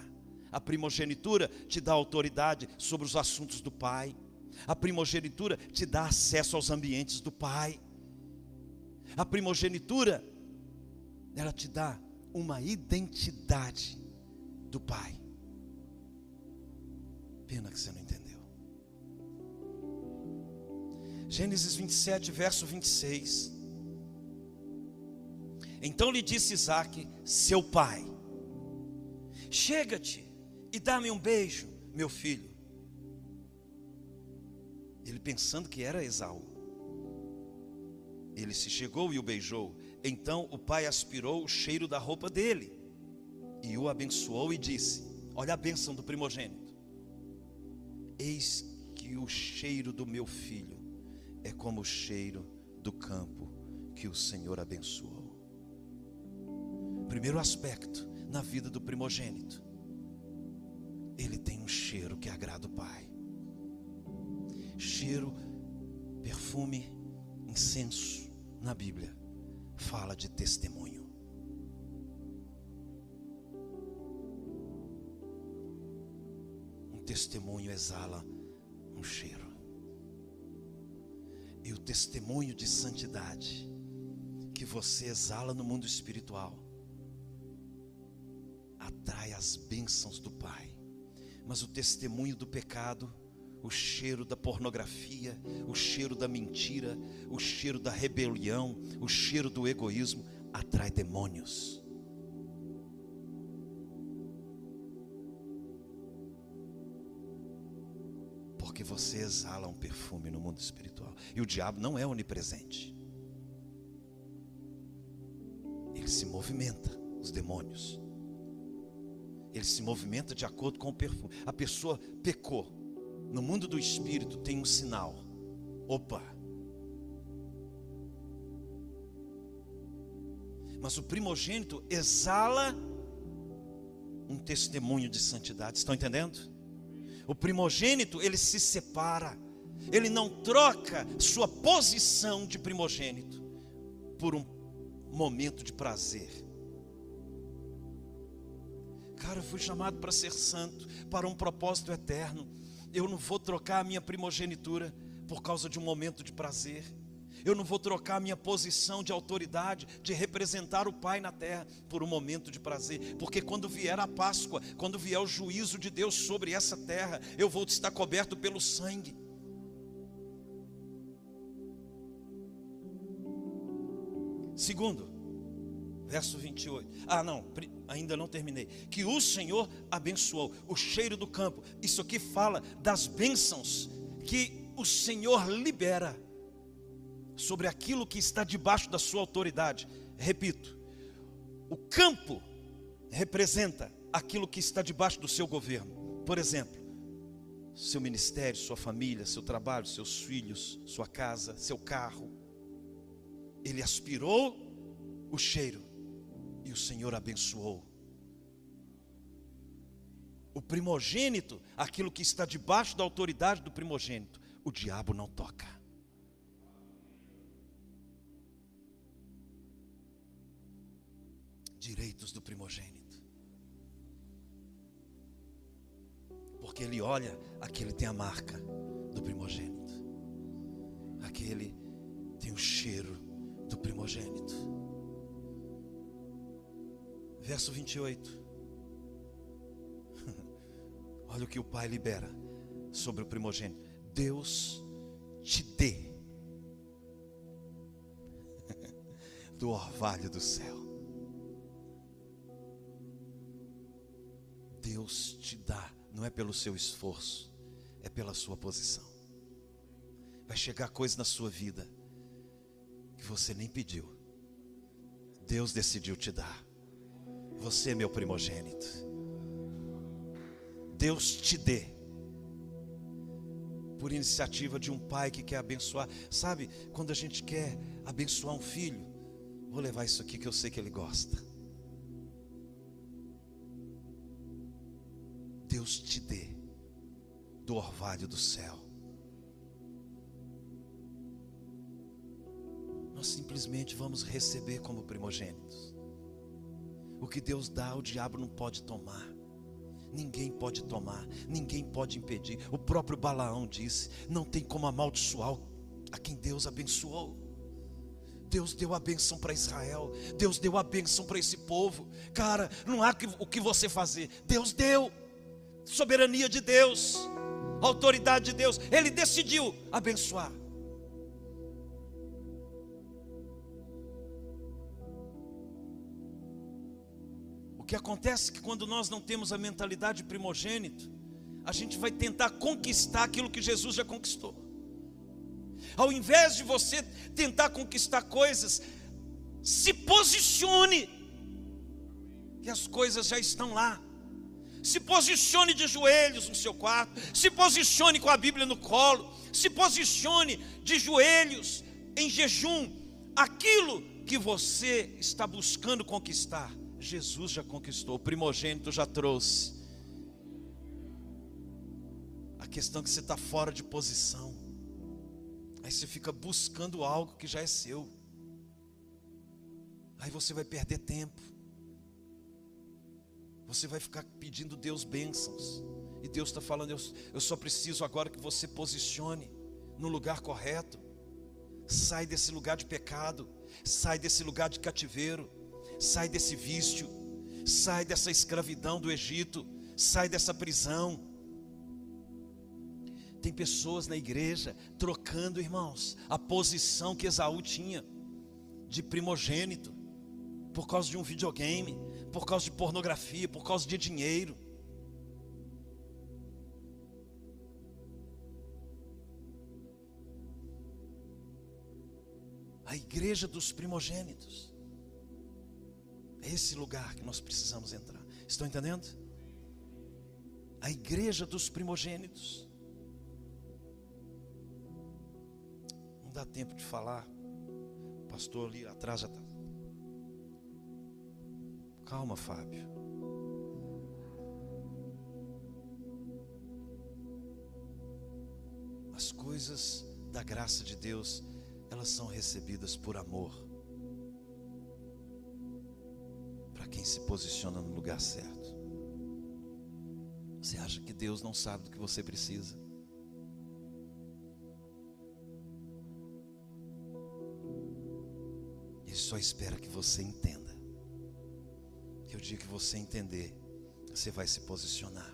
A primogenitura te dá autoridade sobre os assuntos do Pai. A primogenitura te dá acesso aos ambientes do Pai. A primogenitura, ela te dá uma identidade do Pai. Pena que você não entendeu. Gênesis 27, verso 26. Então lhe disse Isaac, seu pai: Chega-te e dá-me um beijo, meu filho. Ele pensando que era Esaú. Ele se chegou e o beijou. Então o pai aspirou o cheiro da roupa dele e o abençoou e disse: Olha a bênção do primogênito. Eis que o cheiro do meu filho é como o cheiro do campo que o Senhor abençoou. Primeiro aspecto na vida do primogênito, ele tem um cheiro que agrada o Pai. Cheiro, perfume, incenso na Bíblia fala de testemunho. Um testemunho exala um cheiro. E o testemunho de santidade que você exala no mundo espiritual atrai as bênçãos do Pai. Mas o testemunho do pecado o cheiro da pornografia, o cheiro da mentira, o cheiro da rebelião, o cheiro do egoísmo atrai demônios. Porque você exala um perfume no mundo espiritual. E o diabo não é onipresente. Ele se movimenta, os demônios. Ele se movimenta de acordo com o perfume. A pessoa pecou no mundo do espírito tem um sinal. Opa. Mas o primogênito exala um testemunho de santidade. Estão entendendo? O primogênito, ele se separa. Ele não troca sua posição de primogênito por um momento de prazer. Cara, eu fui chamado para ser santo, para um propósito eterno eu não vou trocar a minha primogenitura por causa de um momento de prazer. Eu não vou trocar a minha posição de autoridade, de representar o Pai na terra, por um momento de prazer, porque quando vier a Páscoa, quando vier o juízo de Deus sobre essa terra, eu vou estar coberto pelo sangue. Segundo, verso 28. Ah, não, ainda não terminei. Que o Senhor abençoou o cheiro do campo. Isso aqui fala das bênçãos que o Senhor libera sobre aquilo que está debaixo da sua autoridade. Repito, o campo representa aquilo que está debaixo do seu governo. Por exemplo, seu ministério, sua família, seu trabalho, seus filhos, sua casa, seu carro. Ele aspirou o cheiro e o Senhor abençoou. O primogênito, aquilo que está debaixo da autoridade do primogênito, o diabo não toca. Direitos do primogênito. Porque ele olha, aquele tem a marca do primogênito. Aquele tem o cheiro do primogênito. Verso 28. Olha o que o Pai libera sobre o primogênito. Deus te dê do orvalho do céu. Deus te dá, não é pelo seu esforço, é pela sua posição. Vai chegar coisa na sua vida que você nem pediu. Deus decidiu te dar. Você é meu primogênito. Deus te dê. Por iniciativa de um pai que quer abençoar. Sabe, quando a gente quer abençoar um filho, vou levar isso aqui que eu sei que ele gosta. Deus te dê do orvalho do céu. Nós simplesmente vamos receber como primogênitos. O que Deus dá, o diabo não pode tomar. Ninguém pode tomar, ninguém pode impedir. O próprio Balaão disse: não tem como amaldiçoar a quem Deus abençoou. Deus deu a benção para Israel, Deus deu a benção para esse povo. Cara, não há o que você fazer, Deus deu, soberania de Deus, autoridade de Deus, Ele decidiu abençoar. Que acontece é que quando nós não temos a mentalidade primogênito, a gente vai tentar conquistar aquilo que Jesus já conquistou. Ao invés de você tentar conquistar coisas, se posicione, que as coisas já estão lá. Se posicione de joelhos no seu quarto, se posicione com a Bíblia no colo, se posicione de joelhos em jejum. Aquilo que você está buscando conquistar, Jesus já conquistou, o primogênito já trouxe. A questão é que você está fora de posição. Aí você fica buscando algo que já é seu. Aí você vai perder tempo. Você vai ficar pedindo Deus bênçãos. E Deus está falando, eu, eu só preciso agora que você posicione no lugar correto. Sai desse lugar de pecado. Sai desse lugar de cativeiro sai desse vício, sai dessa escravidão do Egito, sai dessa prisão. Tem pessoas na igreja trocando, irmãos, a posição que Esaú tinha de primogênito, por causa de um videogame, por causa de pornografia, por causa de dinheiro. A igreja dos primogênitos. É esse lugar que nós precisamos entrar. Estão entendendo? A igreja dos primogênitos. Não dá tempo de falar. O pastor ali atrás já está. Calma, Fábio. As coisas da graça de Deus, elas são recebidas por amor. Se posiciona no lugar certo. Você acha que Deus não sabe do que você precisa? Ele só espera que você entenda. Que o dia que você entender, você vai se posicionar.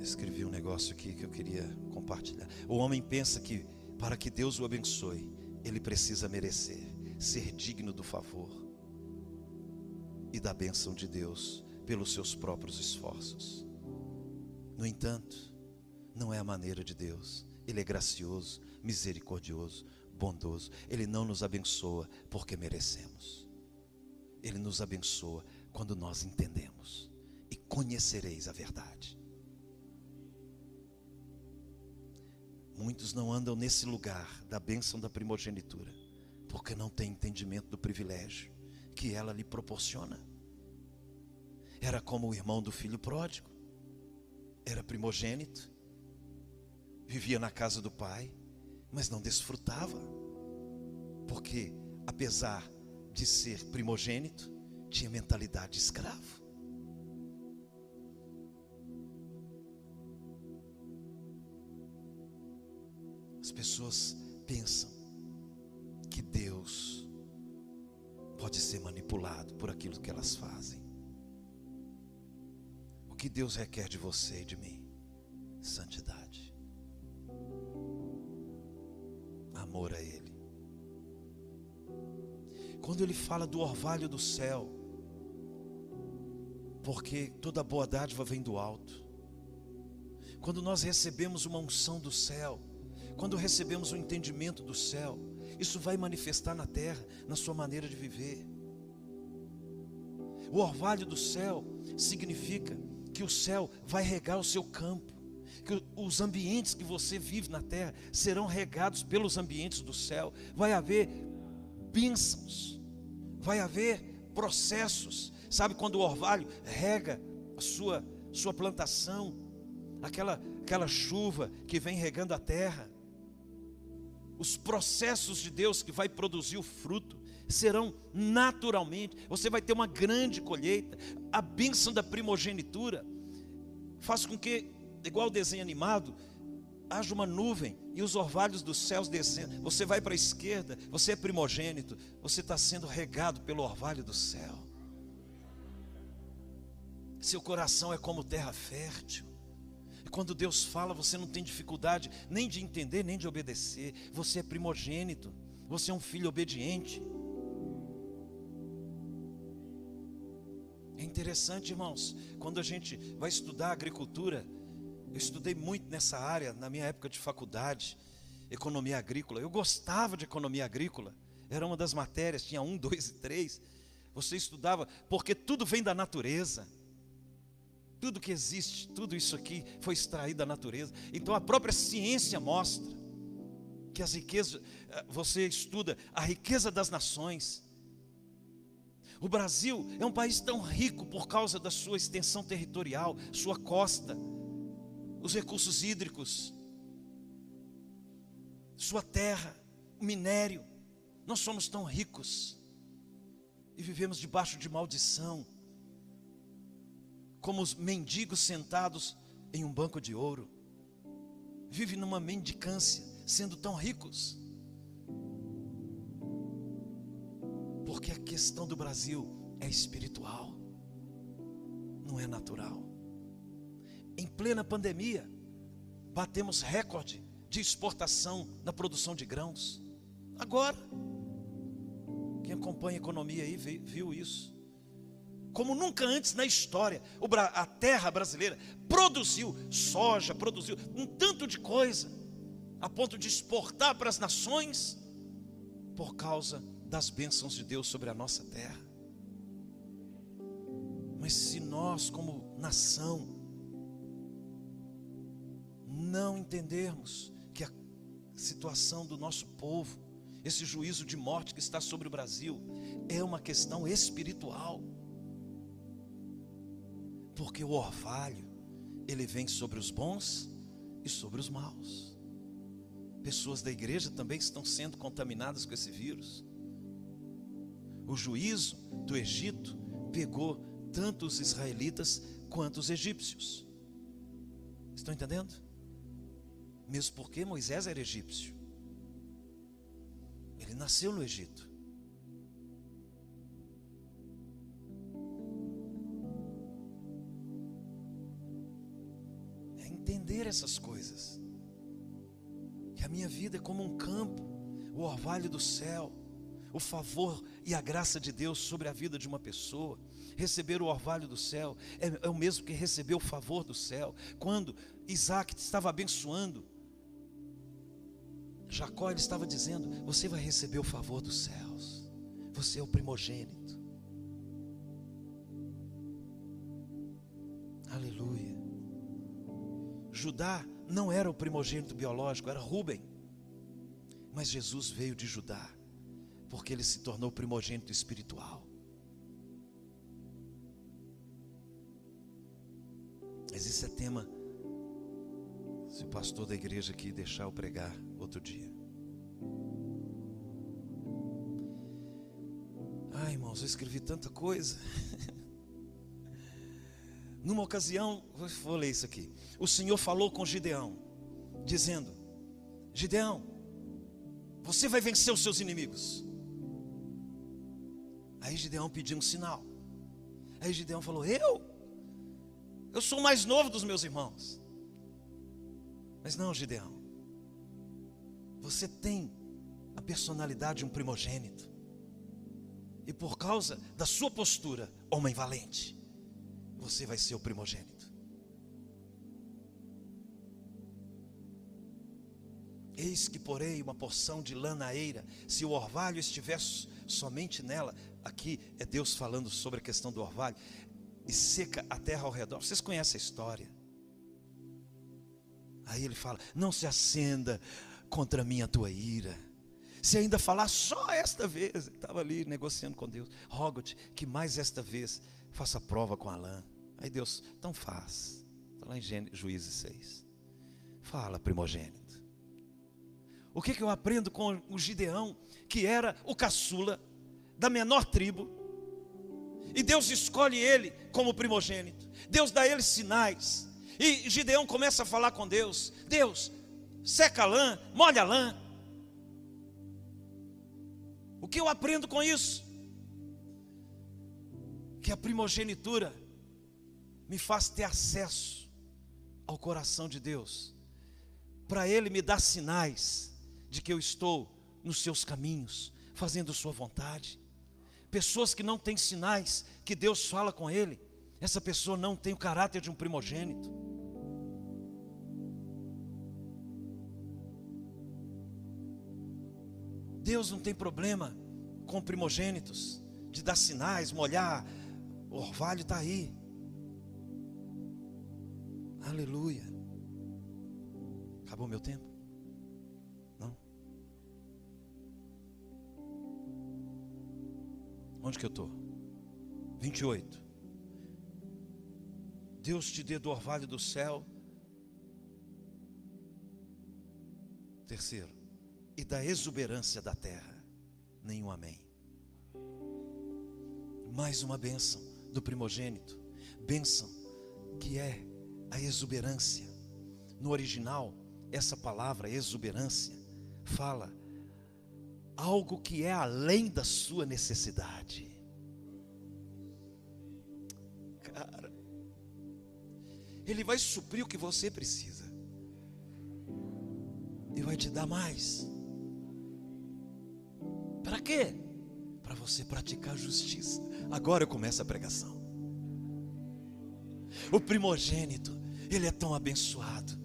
Escrevi um negócio aqui que eu queria compartilhar. O homem pensa que para que Deus o abençoe, ele precisa merecer, ser digno do favor e da bênção de Deus pelos seus próprios esforços. No entanto, não é a maneira de Deus. Ele é gracioso, misericordioso, bondoso. Ele não nos abençoa porque merecemos. Ele nos abençoa quando nós entendemos e conhecereis a verdade. Muitos não andam nesse lugar da bênção da primogenitura, porque não têm entendimento do privilégio que ela lhe proporciona. Era como o irmão do filho pródigo, era primogênito, vivia na casa do pai, mas não desfrutava, porque apesar de ser primogênito, tinha mentalidade de escravo. As pessoas pensam que Deus pode ser manipulado por aquilo que elas fazem. O que Deus requer de você e de mim? Santidade, amor a Ele. Quando Ele fala do orvalho do céu, porque toda boa dádiva vem do alto. Quando nós recebemos uma unção do céu, quando recebemos o entendimento do céu, isso vai manifestar na terra, na sua maneira de viver. O orvalho do céu significa que o céu vai regar o seu campo, que os ambientes que você vive na terra serão regados pelos ambientes do céu. Vai haver bênçãos, vai haver processos. Sabe quando o orvalho rega a sua, sua plantação, aquela, aquela chuva que vem regando a terra? Os processos de Deus que vai produzir o fruto serão naturalmente, você vai ter uma grande colheita. A bênção da primogenitura faz com que, igual o desenho animado, haja uma nuvem e os orvalhos dos céus descendo. Você vai para a esquerda, você é primogênito, você está sendo regado pelo orvalho do céu. Seu coração é como terra fértil. Quando Deus fala, você não tem dificuldade nem de entender, nem de obedecer. Você é primogênito, você é um filho obediente. É interessante, irmãos, quando a gente vai estudar agricultura, eu estudei muito nessa área na minha época de faculdade, economia agrícola. Eu gostava de economia agrícola, era uma das matérias, tinha um, dois e três. Você estudava, porque tudo vem da natureza. Tudo que existe, tudo isso aqui foi extraído da natureza. Então a própria ciência mostra que as riquezas, eh, você estuda a riqueza das nações. O Brasil é um país tão rico por causa da sua extensão territorial, sua costa, os recursos hídricos, sua terra, o minério. Nós somos tão ricos e vivemos debaixo de maldição como os mendigos sentados em um banco de ouro. Vive numa mendicância, sendo tão ricos. Porque a questão do Brasil é espiritual, não é natural. Em plena pandemia, batemos recorde de exportação na produção de grãos. Agora, quem acompanha a economia aí viu isso como nunca antes na história. A terra brasileira produziu soja, produziu um tanto de coisa, a ponto de exportar para as nações, por causa das bênçãos de Deus sobre a nossa terra. Mas se nós, como nação, não entendermos que a situação do nosso povo, esse juízo de morte que está sobre o Brasil, é uma questão espiritual. Porque o orvalho, ele vem sobre os bons e sobre os maus. Pessoas da igreja também estão sendo contaminadas com esse vírus. O juízo do Egito pegou tanto os israelitas quanto os egípcios. Estão entendendo? Mesmo porque Moisés era egípcio. Ele nasceu no Egito. Entender essas coisas. Que a minha vida é como um campo, o orvalho do céu, o favor e a graça de Deus sobre a vida de uma pessoa. Receber o orvalho do céu é, é o mesmo que receber o favor do céu. Quando Isaac estava abençoando, Jacó ele estava dizendo: Você vai receber o favor dos céus, você é o primogênito. Aleluia. Judá não era o primogênito biológico, era Rubem. Mas Jesus veio de Judá, porque ele se tornou primogênito espiritual. Mas isso é tema. Se o pastor da igreja aqui deixar eu pregar outro dia. Ai, irmãos, eu escrevi tanta coisa. Numa ocasião, vou ler isso aqui. O Senhor falou com Gideão, dizendo: Gideão, você vai vencer os seus inimigos. Aí Gideão pediu um sinal. Aí Gideão falou: Eu? Eu sou o mais novo dos meus irmãos. Mas não, Gideão. Você tem a personalidade de um primogênito. E por causa da sua postura, homem valente, você vai ser o primogênito. Eis que porei uma porção de lã na eira, se o orvalho estiver somente nela, aqui é Deus falando sobre a questão do orvalho, e seca a terra ao redor. Vocês conhecem a história. Aí ele fala: Não se acenda contra mim a tua ira. Se ainda falar só esta vez, estava ali negociando com Deus, rogo-te que mais esta vez faça prova com Alã. Aí Deus, então faz. Está lá em Juízes 6. Fala, primogênito. O que, que eu aprendo com o Gideão, que era o caçula da menor tribo, e Deus escolhe ele como primogênito. Deus dá ele sinais. E Gideão começa a falar com Deus: Deus, seca a lã, molha a lã. O que eu aprendo com isso? Que a primogenitura me faz ter acesso ao coração de Deus, para Ele me dar sinais de que eu estou nos seus caminhos, fazendo Sua vontade. Pessoas que não têm sinais que Deus fala com ele, essa pessoa não tem o caráter de um primogênito. Deus não tem problema com primogênitos, de dar sinais, molhar, o orvalho está aí. Aleluia. Acabou meu tempo? Onde que eu estou? 28. Deus te dê do orvalho do céu. Terceiro, e da exuberância da terra. Nenhum amém. Mais uma bênção do primogênito. Bênção que é a exuberância. No original, essa palavra exuberância fala algo que é além da sua necessidade. Cara, Ele vai suprir o que você precisa, e vai te dar mais. Para quê? Para você praticar justiça. Agora eu começo a pregação. O primogênito, ele é tão abençoado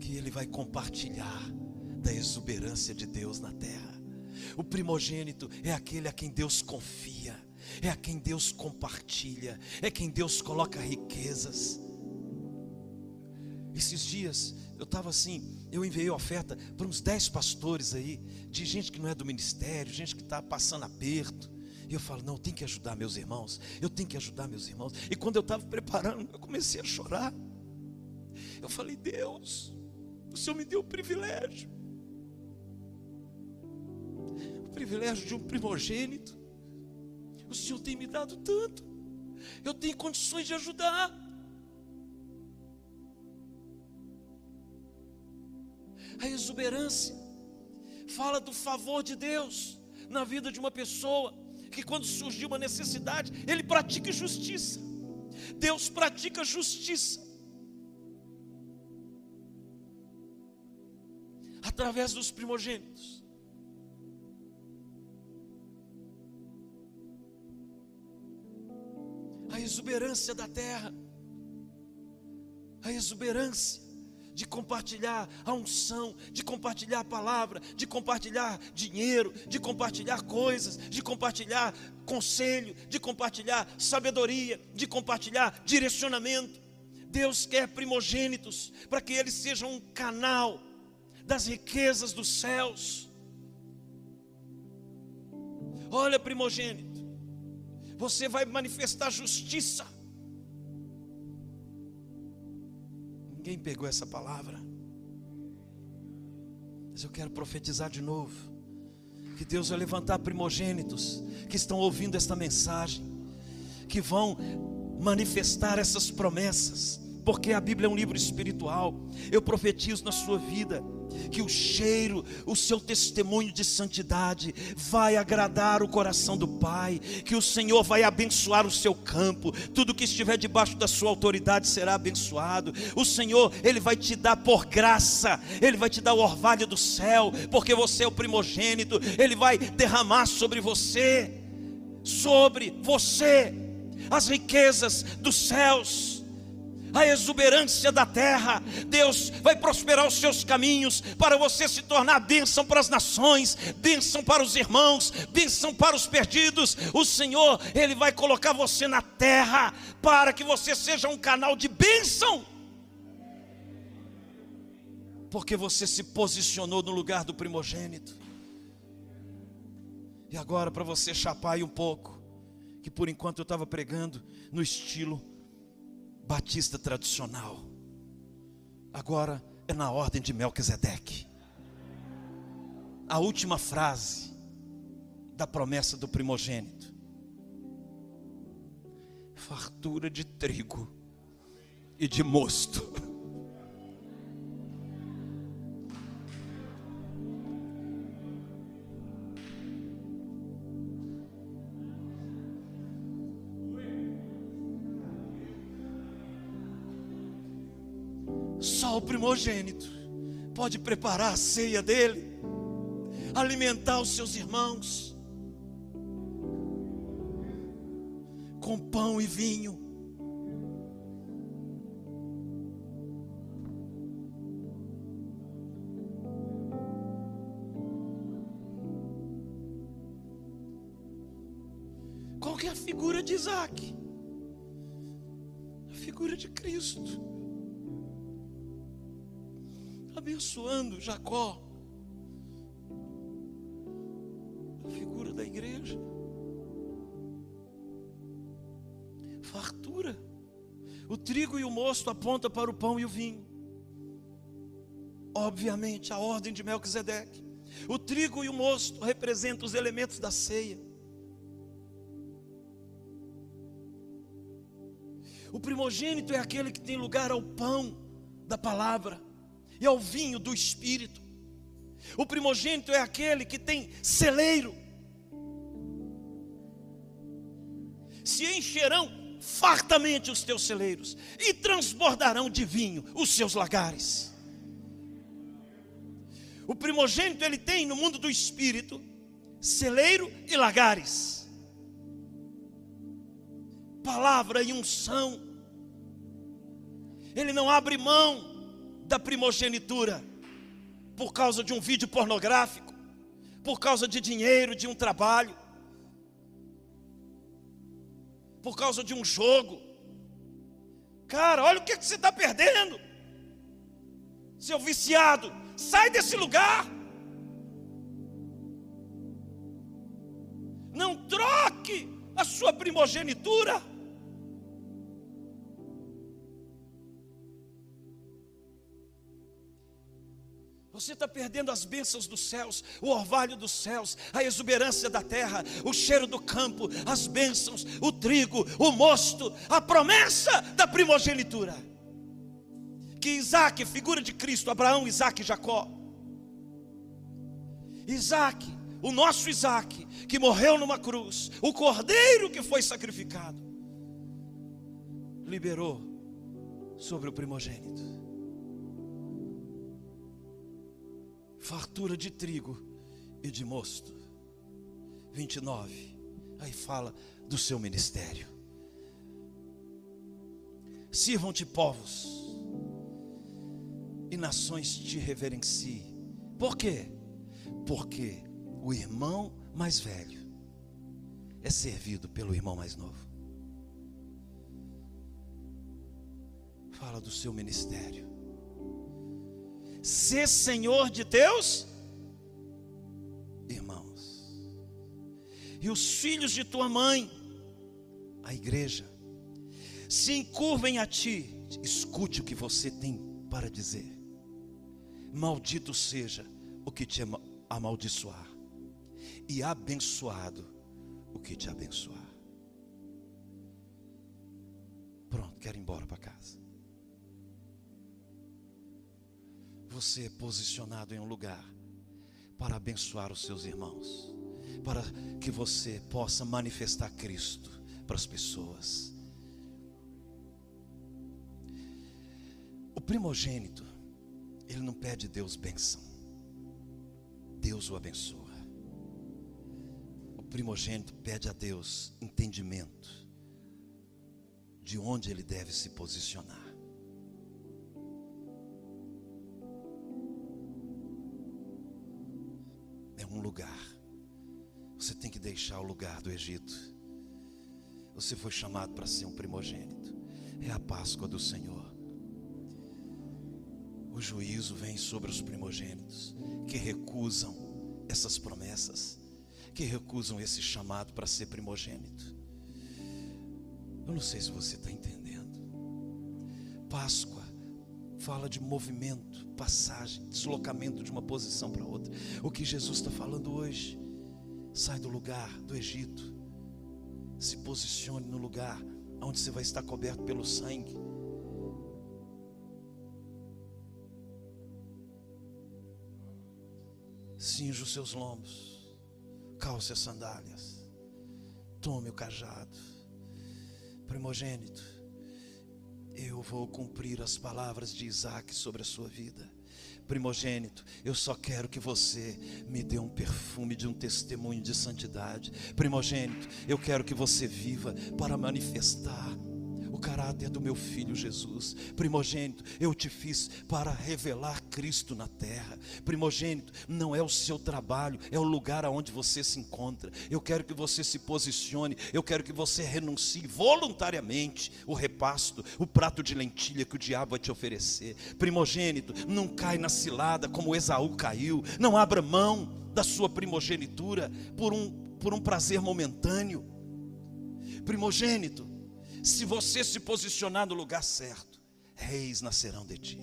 que ele vai compartilhar da exuberância de Deus na terra. O primogênito é aquele a quem Deus confia, é a quem Deus compartilha, é quem Deus coloca riquezas. Esses dias eu estava assim, eu enviei oferta para uns dez pastores aí, de gente que não é do ministério, gente que está passando aperto. E eu falo, não, eu tenho que ajudar meus irmãos, eu tenho que ajudar meus irmãos. E quando eu estava preparando, eu comecei a chorar. Eu falei, Deus, o Senhor me deu o privilégio privilégio de um primogênito. O Senhor tem me dado tanto. Eu tenho condições de ajudar. A exuberância fala do favor de Deus na vida de uma pessoa que quando surgiu uma necessidade, ele pratica justiça. Deus pratica justiça. Através dos primogênitos. A exuberância da terra. A exuberância de compartilhar a unção, de compartilhar a palavra, de compartilhar dinheiro, de compartilhar coisas, de compartilhar conselho, de compartilhar sabedoria, de compartilhar direcionamento. Deus quer primogênitos para que eles sejam um canal das riquezas dos céus. Olha, primogênito, você vai manifestar justiça Ninguém pegou essa palavra. Mas eu quero profetizar de novo. Que Deus vai levantar primogênitos que estão ouvindo esta mensagem, que vão manifestar essas promessas, porque a Bíblia é um livro espiritual. Eu profetizo na sua vida que o cheiro, o seu testemunho de santidade vai agradar o coração do Pai, que o Senhor vai abençoar o seu campo, tudo que estiver debaixo da sua autoridade será abençoado. O Senhor, ele vai te dar por graça, ele vai te dar o orvalho do céu, porque você é o primogênito, ele vai derramar sobre você, sobre você as riquezas dos céus a exuberância da terra. Deus vai prosperar os seus caminhos para você se tornar bênção para as nações, bênção para os irmãos, bênção para os perdidos. O Senhor, Ele vai colocar você na terra para que você seja um canal de bênção. Porque você se posicionou no lugar do primogênito. E agora, para você chapar aí um pouco, que por enquanto eu estava pregando no estilo batista tradicional. Agora é na ordem de Melquisedeque. A última frase da promessa do primogênito. Fartura de trigo e de mosto. O primogênito pode preparar a ceia dele, alimentar os seus irmãos com pão e vinho. Qual que é a figura de Isaac? A figura de Cristo abençoando Jacó, a figura da igreja, fartura. O trigo e o mosto apontam para o pão e o vinho. Obviamente, a ordem de Melquisedeque. O trigo e o mosto representam os elementos da ceia. O primogênito é aquele que tem lugar ao pão da palavra e ao vinho do espírito. O primogênito é aquele que tem celeiro. Se encherão fartamente os teus celeiros e transbordarão de vinho os seus lagares. O primogênito ele tem no mundo do espírito celeiro e lagares. Palavra e unção. Ele não abre mão da primogenitura por causa de um vídeo pornográfico, por causa de dinheiro, de um trabalho, por causa de um jogo. Cara, olha o que você está perdendo, seu viciado, sai desse lugar. Não troque a sua primogenitura Você está perdendo as bênçãos dos céus, o orvalho dos céus, a exuberância da terra, o cheiro do campo, as bênçãos, o trigo, o mosto, a promessa da primogenitura. Que Isaac, figura de Cristo, Abraão, Isaac e Jacó, Isaac, o nosso Isaac, que morreu numa cruz, o cordeiro que foi sacrificado, liberou sobre o primogênito fartura de trigo e de mosto. 29, aí fala do seu ministério. Sirvam-te povos e nações te reverenciem. Por quê? Porque o irmão mais velho é servido pelo irmão mais novo. Fala do seu ministério. Ser senhor de teus irmãos. E os filhos de tua mãe, a igreja, se encurvem a ti. Escute o que você tem para dizer. Maldito seja o que te amaldiçoar, e abençoado o que te abençoar. Pronto, quero ir embora para casa. Você é posicionado em um lugar para abençoar os seus irmãos, para que você possa manifestar Cristo para as pessoas. O primogênito, ele não pede Deus bênção, Deus o abençoa. O primogênito pede a Deus entendimento de onde ele deve se posicionar. Um lugar. Você tem que deixar o lugar do Egito. Você foi chamado para ser um primogênito. É a Páscoa do Senhor o juízo vem sobre os primogênitos que recusam essas promessas, que recusam esse chamado para ser primogênito. Eu não sei se você está entendendo. Páscoa fala de movimento, passagem, deslocamento de uma posição para outra. O que Jesus está falando hoje, sai do lugar do Egito, se posicione no lugar onde você vai estar coberto pelo sangue cinja os seus lombos, calce as sandálias, tome o cajado, primogênito, eu vou cumprir as palavras de Isaac sobre a sua vida. Primogênito, eu só quero que você me dê um perfume de um testemunho de santidade. Primogênito, eu quero que você viva para manifestar o caráter do meu filho Jesus. Primogênito, eu te fiz para revelar Cristo na terra. Primogênito, não é o seu trabalho, é o lugar aonde você se encontra. Eu quero que você se posicione, eu quero que você renuncie voluntariamente o repasto, o prato de lentilha que o diabo vai te oferecer. Primogênito, não cai na cilada como Esaú caiu, não abra mão da sua primogenitura por um, por um prazer momentâneo. Primogênito, se você se posicionar no lugar certo, reis nascerão de ti.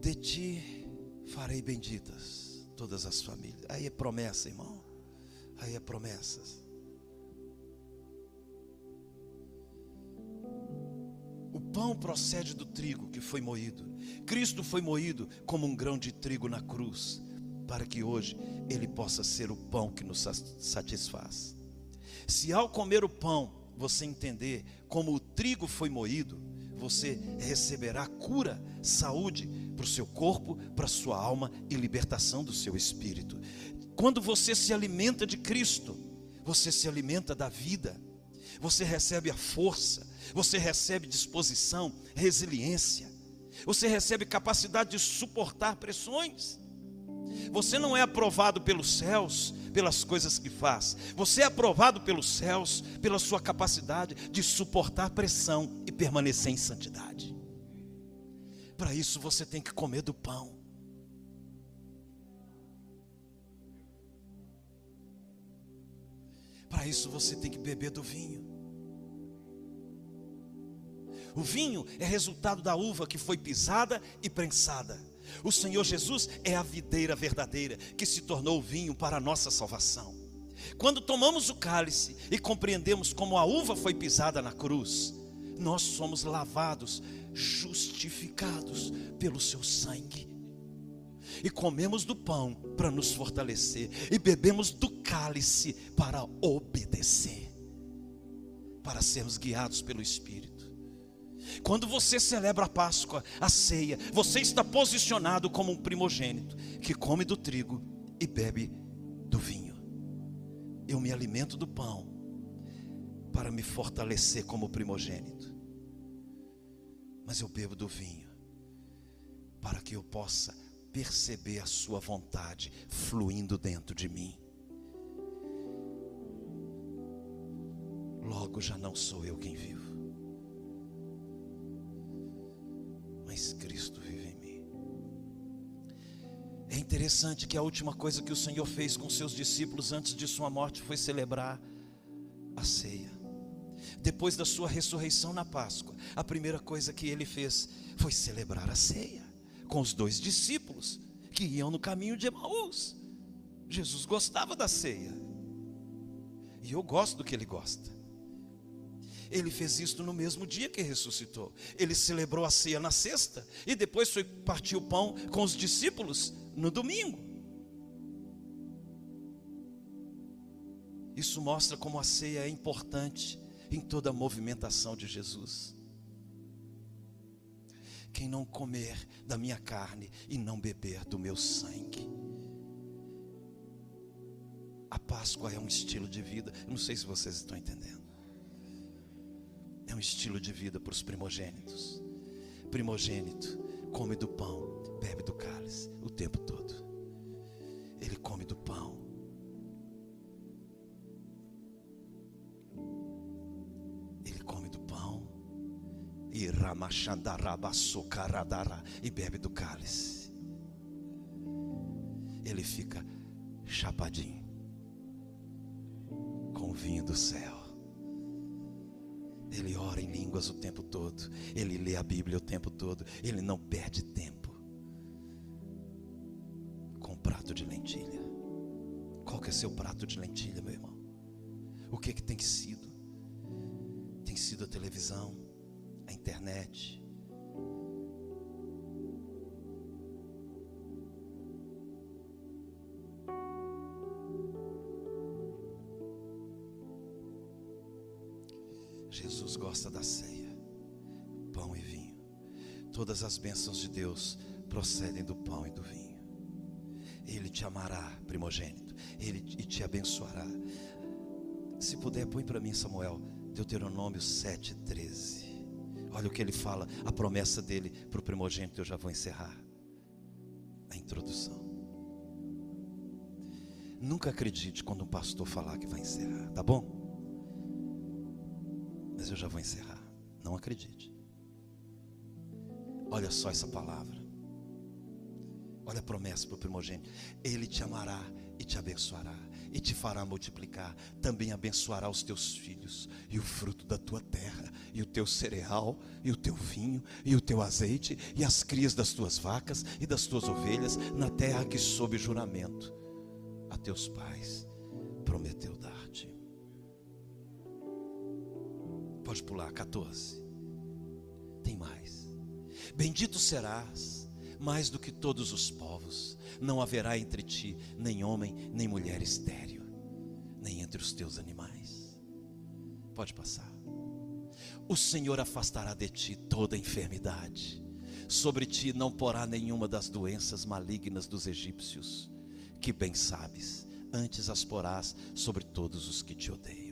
De ti farei benditas todas as famílias. Aí é promessa, irmão. Aí é promessas. O pão procede do trigo que foi moído. Cristo foi moído como um grão de trigo na cruz para que hoje ele possa ser o pão que nos satisfaz. Se ao comer o pão você entender como o trigo foi moído, você receberá cura, saúde para o seu corpo, para a sua alma e libertação do seu espírito. Quando você se alimenta de Cristo, você se alimenta da vida, você recebe a força, você recebe disposição, resiliência, você recebe capacidade de suportar pressões. Você não é aprovado pelos céus pelas coisas que faz. Você é aprovado pelos céus pela sua capacidade de suportar pressão e permanecer em santidade. Para isso você tem que comer do pão. Para isso você tem que beber do vinho. O vinho é resultado da uva que foi pisada e prensada. O Senhor Jesus é a videira verdadeira que se tornou vinho para a nossa salvação. Quando tomamos o cálice e compreendemos como a uva foi pisada na cruz, nós somos lavados, justificados pelo seu sangue. E comemos do pão para nos fortalecer, e bebemos do cálice para obedecer, para sermos guiados pelo Espírito. Quando você celebra a Páscoa, a ceia, você está posicionado como um primogênito que come do trigo e bebe do vinho. Eu me alimento do pão para me fortalecer como primogênito, mas eu bebo do vinho para que eu possa perceber a Sua vontade fluindo dentro de mim. Logo já não sou eu quem vivo mas Cristo vive em mim. É interessante que a última coisa que o Senhor fez com seus discípulos antes de sua morte foi celebrar a ceia. Depois da sua ressurreição na Páscoa, a primeira coisa que ele fez foi celebrar a ceia com os dois discípulos que iam no caminho de Emaús. Jesus gostava da ceia. E eu gosto do que ele gosta. Ele fez isto no mesmo dia que ressuscitou. Ele celebrou a ceia na sexta e depois foi partir o pão com os discípulos no domingo. Isso mostra como a ceia é importante em toda a movimentação de Jesus. Quem não comer da minha carne e não beber do meu sangue. A Páscoa é um estilo de vida. Eu não sei se vocês estão entendendo é um estilo de vida para os primogênitos. Primogênito come do pão, bebe do cálice o tempo todo. Ele come do pão. Ele come do pão e ramachandarabaçocaradara e bebe do cálice. Ele fica chapadinho com o vinho do céu. Ele ora em línguas o tempo todo. Ele lê a Bíblia o tempo todo. Ele não perde tempo com um prato de lentilha. Qual que é seu prato de lentilha, meu irmão? O que que tem sido? Tem sido a televisão, a internet, Jesus gosta da ceia, pão e vinho. Todas as bênçãos de Deus procedem do pão e do vinho. Ele te amará, primogênito, ele te abençoará. Se puder, põe para mim, Samuel, Deuteronômio 7,13. Olha o que ele fala, a promessa dele para o primogênito, eu já vou encerrar. A introdução. Nunca acredite quando um pastor falar que vai encerrar, tá bom? Mas eu já vou encerrar. Não acredite. Olha só essa palavra. Olha a promessa para o primogênito. Ele te amará e te abençoará. E te fará multiplicar. Também abençoará os teus filhos. E o fruto da tua terra. E o teu cereal. E o teu vinho. E o teu azeite. E as crias das tuas vacas. E das tuas ovelhas. Na terra que sob juramento. A teus pais prometeu dar-te. Pode pular, 14. Tem mais. Bendito serás mais do que todos os povos. Não haverá entre ti nem homem, nem mulher estéreo, nem entre os teus animais. Pode passar. O Senhor afastará de ti toda enfermidade. Sobre ti não porá nenhuma das doenças malignas dos egípcios, que bem sabes, antes as porás sobre todos os que te odeiam.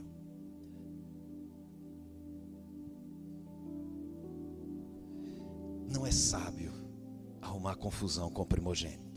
Não é sábio arrumar confusão com o primogênito.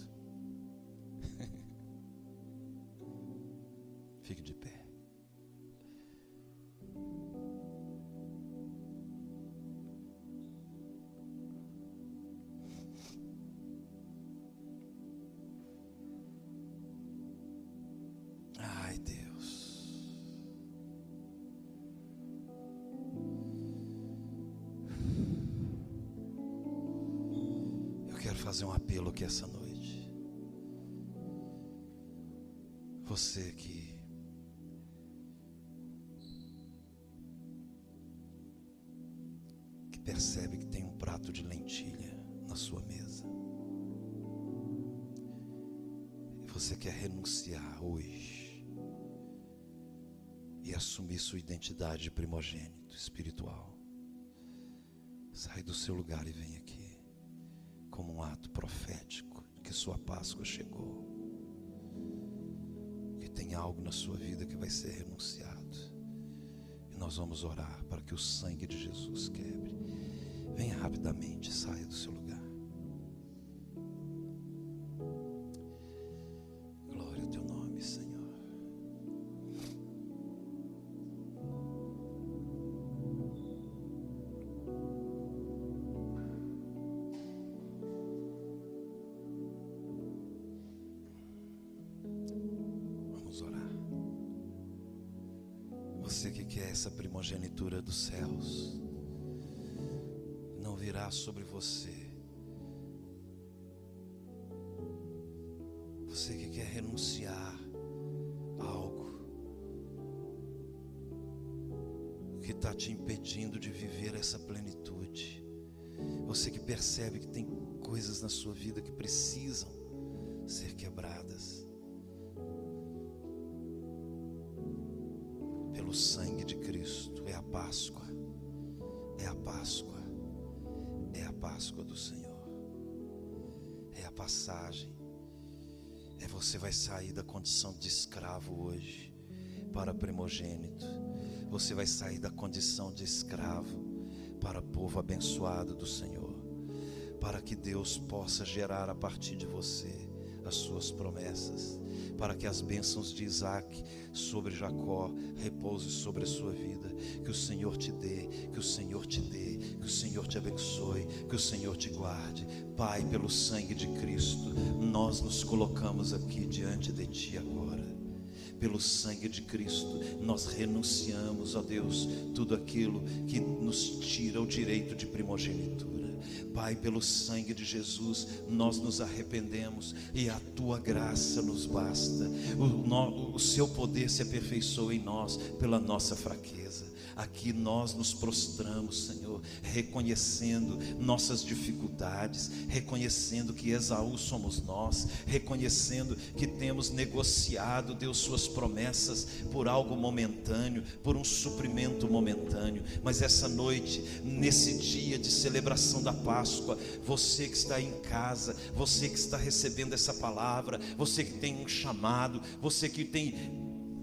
Primogênito espiritual. Sai do seu lugar e vem aqui, como um ato profético que sua Páscoa chegou. Que tem algo na sua vida que vai ser renunciado. E nós vamos orar para que o sangue de Jesus quebre. Venha rapidamente, saia do seu lugar. Sua vida que precisam ser quebradas. Pelo sangue de Cristo, é a Páscoa, é a Páscoa, é a Páscoa do Senhor, é a passagem, é você vai sair da condição de escravo hoje para primogênito, você vai sair da condição de escravo para povo abençoado do Senhor, para que Deus possa gerar a partir de você as suas promessas, para que as bênçãos de Isaac sobre Jacó repouse sobre a sua vida, que o Senhor te dê, que o Senhor te dê, que o Senhor te abençoe, que o Senhor te guarde. Pai, pelo sangue de Cristo, nós nos colocamos aqui diante de Ti agora pelo sangue de Cristo, nós renunciamos, ó Deus, tudo aquilo que nos tira o direito de primogenitura. Pai, pelo sangue de Jesus, nós nos arrependemos e a tua graça nos basta. O, no, o seu poder se aperfeiçoa em nós pela nossa fraqueza. Aqui nós nos prostramos, Senhor, reconhecendo nossas dificuldades, reconhecendo que Esaú somos nós, reconhecendo que temos negociado, Deus, Suas promessas por algo momentâneo, por um suprimento momentâneo. Mas essa noite, nesse dia de celebração da Páscoa, você que está em casa, você que está recebendo essa palavra, você que tem um chamado, você que tem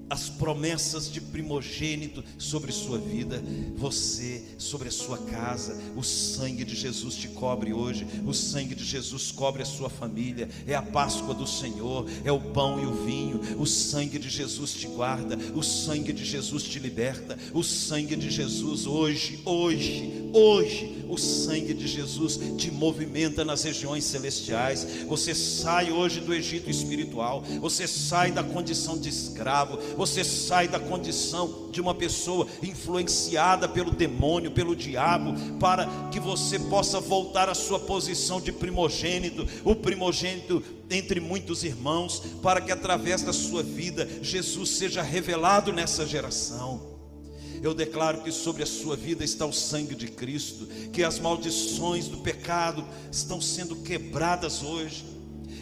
as promessas de primogênito sobre sua vida, você, sobre a sua casa. O sangue de Jesus te cobre hoje, o sangue de Jesus cobre a sua família. É a Páscoa do Senhor, é o pão e o vinho. O sangue de Jesus te guarda, o sangue de Jesus te liberta. O sangue de Jesus hoje, hoje, hoje, o sangue de Jesus te movimenta nas regiões celestiais. Você sai hoje do Egito espiritual, você sai da condição de escravo você sai da condição de uma pessoa influenciada pelo demônio, pelo diabo, para que você possa voltar à sua posição de primogênito, o primogênito entre muitos irmãos, para que através da sua vida Jesus seja revelado nessa geração. Eu declaro que sobre a sua vida está o sangue de Cristo, que as maldições do pecado estão sendo quebradas hoje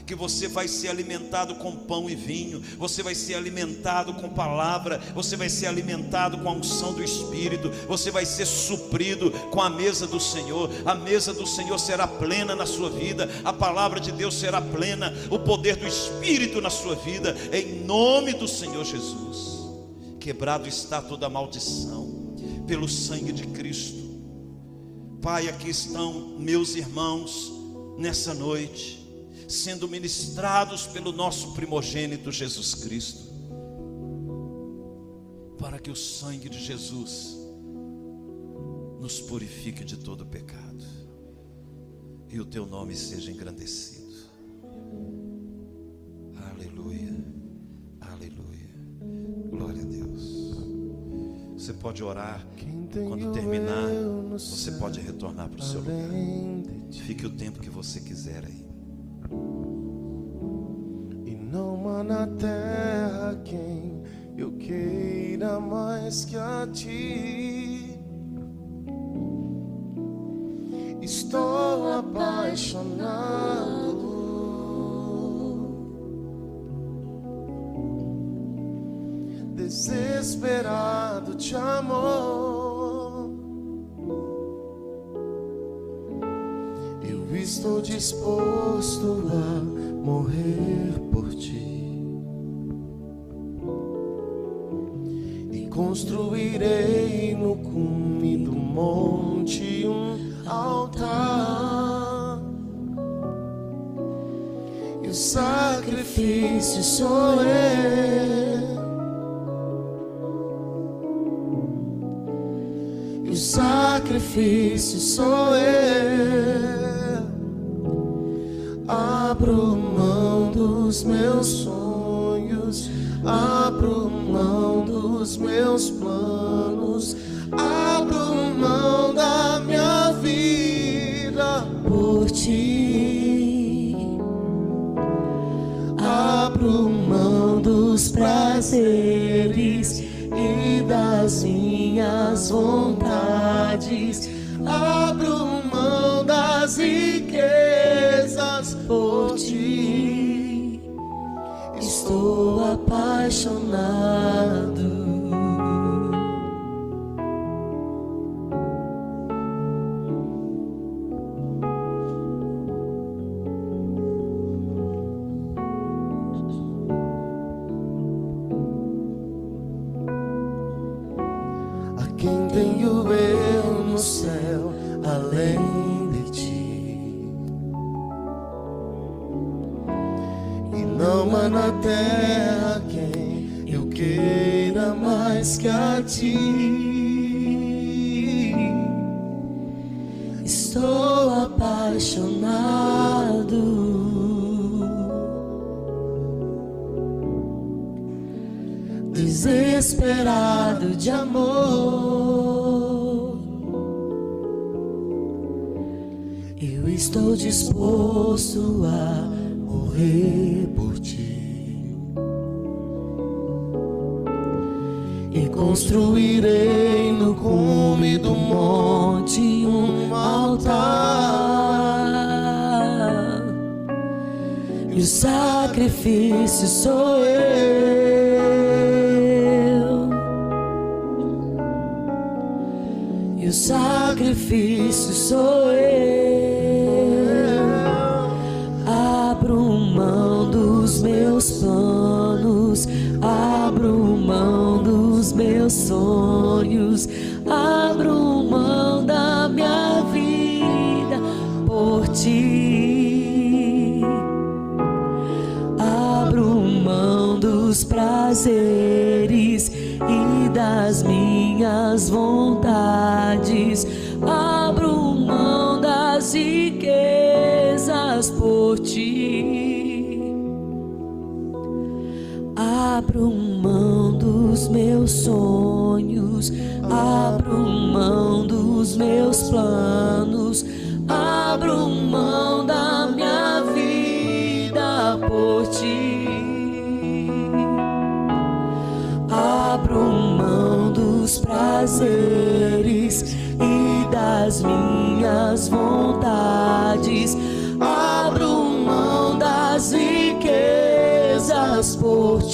que você vai ser alimentado com pão e vinho, você vai ser alimentado com palavra, você vai ser alimentado com a unção do Espírito, você vai ser suprido com a mesa do Senhor, a mesa do Senhor será plena na sua vida, a palavra de Deus será plena, o poder do Espírito na sua vida, em nome do Senhor Jesus. Quebrado está toda maldição, pelo sangue de Cristo. Pai, aqui estão meus irmãos nessa noite sendo ministrados pelo nosso primogênito Jesus Cristo, para que o sangue de Jesus nos purifique de todo pecado e o teu nome seja engrandecido. Aleluia, aleluia, glória a Deus. Você pode orar, quando terminar, você pode retornar para o seu lugar. Fique o tempo que você quiser aí. E não há na terra quem eu queira mais que a ti. Estou apaixonado. Desesperado de amor. estou disposto a morrer por ti. E construirei no cume do monte um altar. E o sacrifício sou eu. E o sacrifício sou eu. dos meus sonhos, abro mão dos meus planos, abro mão da minha vida por ti. Abro mão dos prazeres e das minhas vontades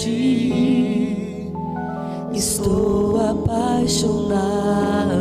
ti. Estou apaixonado.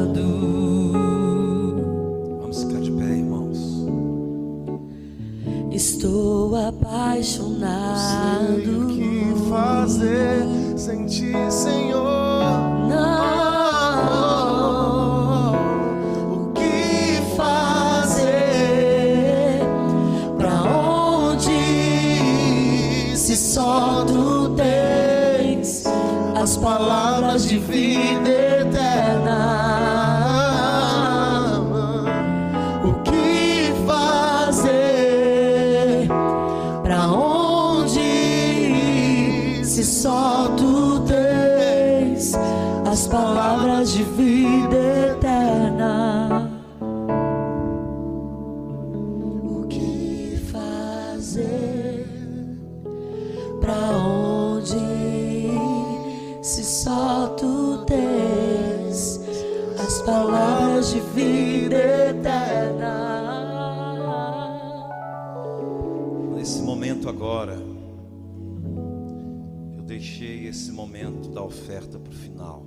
Oferta para o final.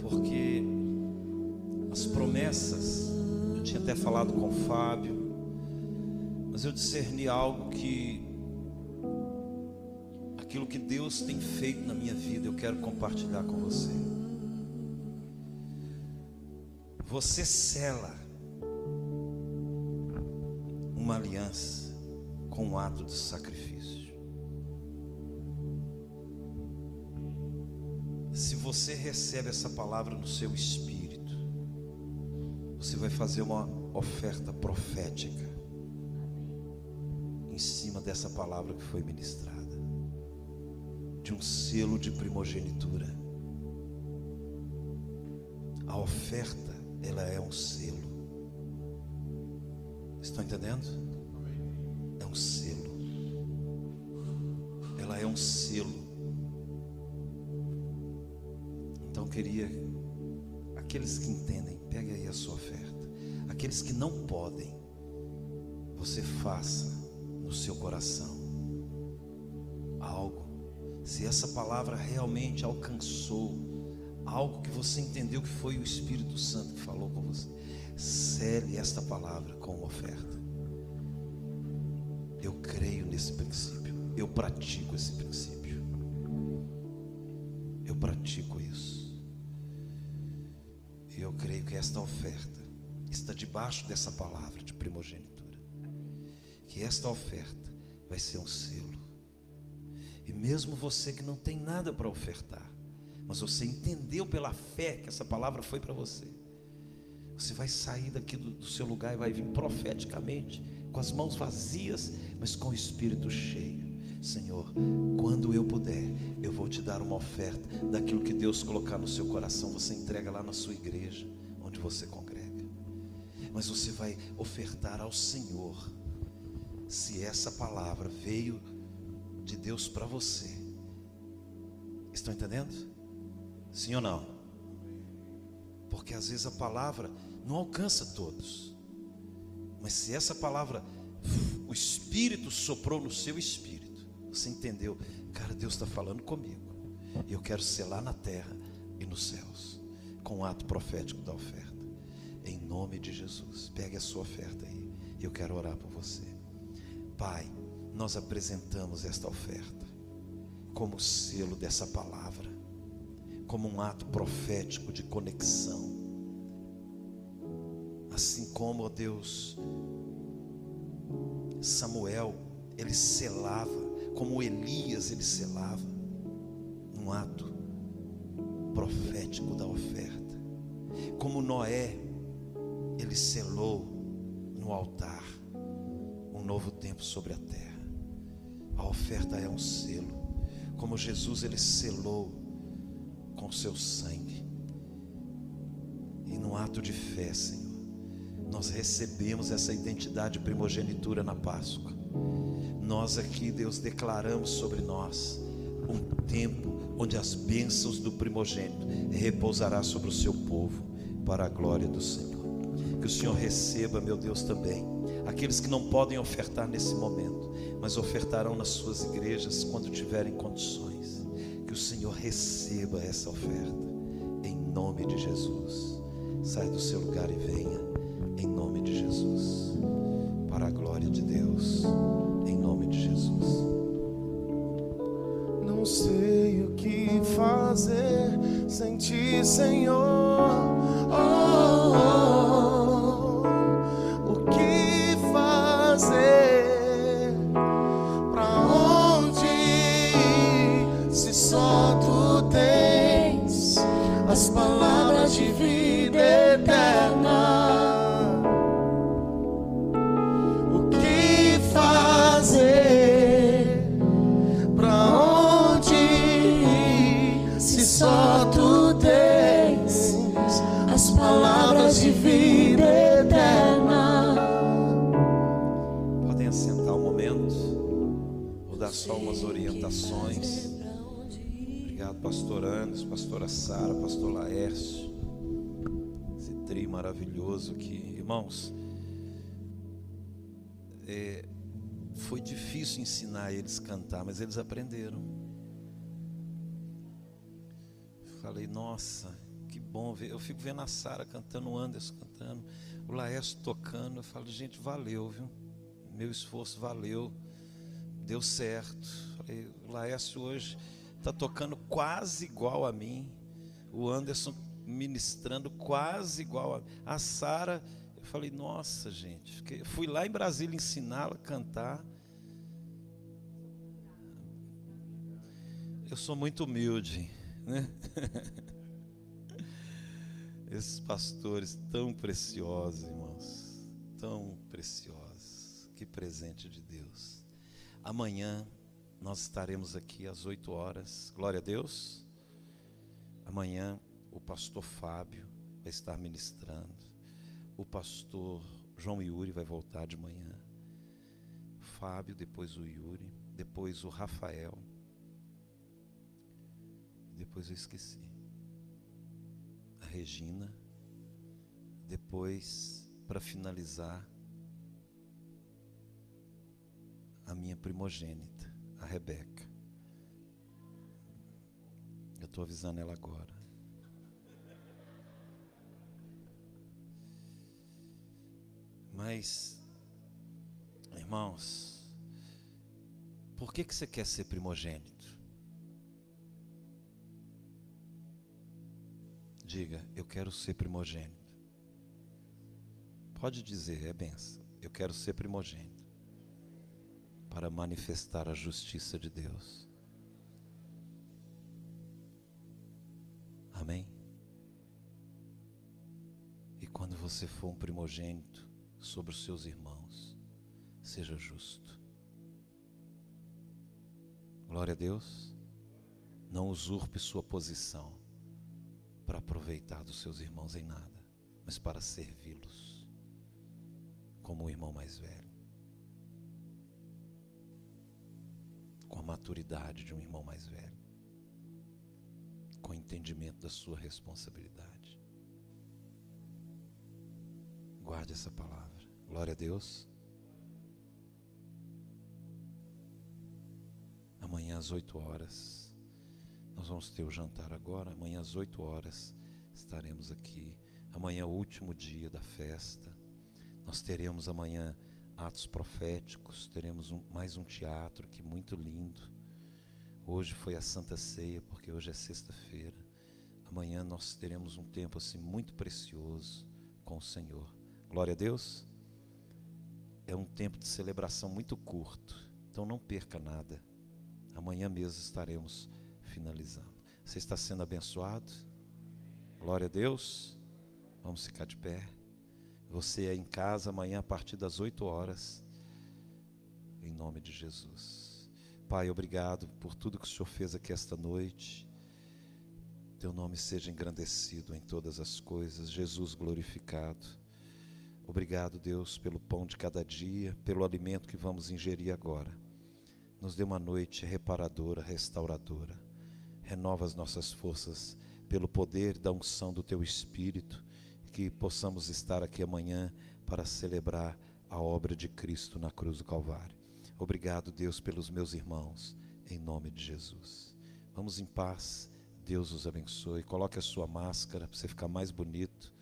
Porque as promessas, eu tinha até falado com o Fábio, mas eu discerni algo que aquilo que Deus tem feito na minha vida, eu quero compartilhar com você. Você cela uma aliança com um ato de sacrifício. Se você recebe essa palavra no seu espírito, você vai fazer uma oferta profética em cima dessa palavra que foi ministrada, de um selo de primogenitura. A oferta, ela é um selo. Estão entendendo? É um selo. Ela é um selo. Então queria aqueles que entendem, pegue aí a sua oferta. Aqueles que não podem, você faça no seu coração algo. Se essa palavra realmente alcançou algo que você entendeu que foi o Espírito Santo que falou com você, Cele esta palavra com uma oferta. Eu creio nesse princípio. Eu pratico esse princípio. Eu pratico isso. E eu creio que esta oferta está debaixo dessa palavra de primogenitura. Que esta oferta vai ser um selo. E mesmo você que não tem nada para ofertar, mas você entendeu pela fé que essa palavra foi para você você vai sair daqui do, do seu lugar e vai vir profeticamente, com as mãos vazias, mas com o espírito cheio. Senhor, quando eu puder, eu vou te dar uma oferta daquilo que Deus colocar no seu coração. Você entrega lá na sua igreja, onde você congrega. Mas você vai ofertar ao Senhor, se essa palavra veio de Deus para você. Estão entendendo? Sim ou não? Porque às vezes a palavra não alcança todos. Mas se essa palavra, o Espírito soprou no seu espírito, você entendeu, cara, Deus está falando comigo. Eu quero lá na terra e nos céus, com o ato profético da oferta. Em nome de Jesus, pegue a sua oferta aí. Eu quero orar por você. Pai, nós apresentamos esta oferta como selo dessa palavra como um ato profético de conexão. Assim como, ó Deus, Samuel, ele selava, como Elias ele selava, um ato profético da oferta. Como Noé, ele selou no altar um novo tempo sobre a terra. A oferta é um selo. Como Jesus ele selou com seu sangue. E no ato de fé, Senhor, nós recebemos essa identidade primogenitura na Páscoa. Nós aqui, Deus, declaramos sobre nós um tempo onde as bênçãos do primogênito repousará sobre o seu povo para a glória do Senhor. Que o Senhor receba, meu Deus, também aqueles que não podem ofertar nesse momento, mas ofertarão nas suas igrejas quando tiverem condições o Senhor receba essa oferta, em nome de Jesus. Sai do seu lugar e venha, pastor Anderson, pastora Sara, pastor Laércio. Esse trio maravilhoso aqui. Irmãos, é, Foi difícil ensinar eles a cantar, mas eles aprenderam. Falei, nossa, que bom ver. Eu fico vendo a Sara cantando, o Anderson cantando, o Laércio tocando. Eu falo, gente, valeu, viu? Meu esforço valeu. Deu certo. Falei, o Laércio hoje está tocando quase igual a mim. O Anderson ministrando quase igual a, a Sara. Eu falei, nossa, gente. Fiquei, fui lá em Brasília ensiná-la a cantar. Eu sou muito humilde, né? Esses pastores tão preciosos, irmãos, tão preciosos. Que presente de Deus. Amanhã nós estaremos aqui às 8 horas. Glória a Deus. Amanhã o pastor Fábio vai estar ministrando. O pastor João Yuri vai voltar de manhã. Fábio, depois o Yuri, depois o Rafael. Depois eu esqueci. A Regina. Depois, para finalizar, a minha primogênita, a Rebeca. Eu estou avisando ela agora. Mas, irmãos, por que, que você quer ser primogênito? Diga, eu quero ser primogênito. Pode dizer, é benção. Eu quero ser primogênito para manifestar a justiça de Deus. Amém? E quando você for um primogênito sobre os seus irmãos, seja justo. Glória a Deus. Não usurpe sua posição para aproveitar dos seus irmãos em nada, mas para servi-los como o irmão mais velho. Com a maturidade de um irmão mais velho, com o entendimento da sua responsabilidade. Guarde essa palavra. Glória a Deus. Amanhã às 8 horas, nós vamos ter o jantar agora. Amanhã às 8 horas estaremos aqui. Amanhã é o último dia da festa. Nós teremos amanhã atos proféticos, teremos um, mais um teatro que muito lindo. Hoje foi a Santa Ceia, porque hoje é sexta-feira. Amanhã nós teremos um tempo assim muito precioso com o Senhor. Glória a Deus. É um tempo de celebração muito curto, então não perca nada. Amanhã mesmo estaremos finalizando. Você está sendo abençoado? Glória a Deus. Vamos ficar de pé. Você é em casa amanhã a partir das 8 horas. Em nome de Jesus. Pai, obrigado por tudo que o Senhor fez aqui esta noite. Teu nome seja engrandecido em todas as coisas. Jesus glorificado. Obrigado, Deus, pelo pão de cada dia, pelo alimento que vamos ingerir agora. Nos dê uma noite reparadora, restauradora. Renova as nossas forças pelo poder da unção do teu Espírito que possamos estar aqui amanhã para celebrar a obra de Cristo na cruz do Calvário. Obrigado, Deus, pelos meus irmãos, em nome de Jesus. Vamos em paz. Deus os abençoe. Coloque a sua máscara para você ficar mais bonito.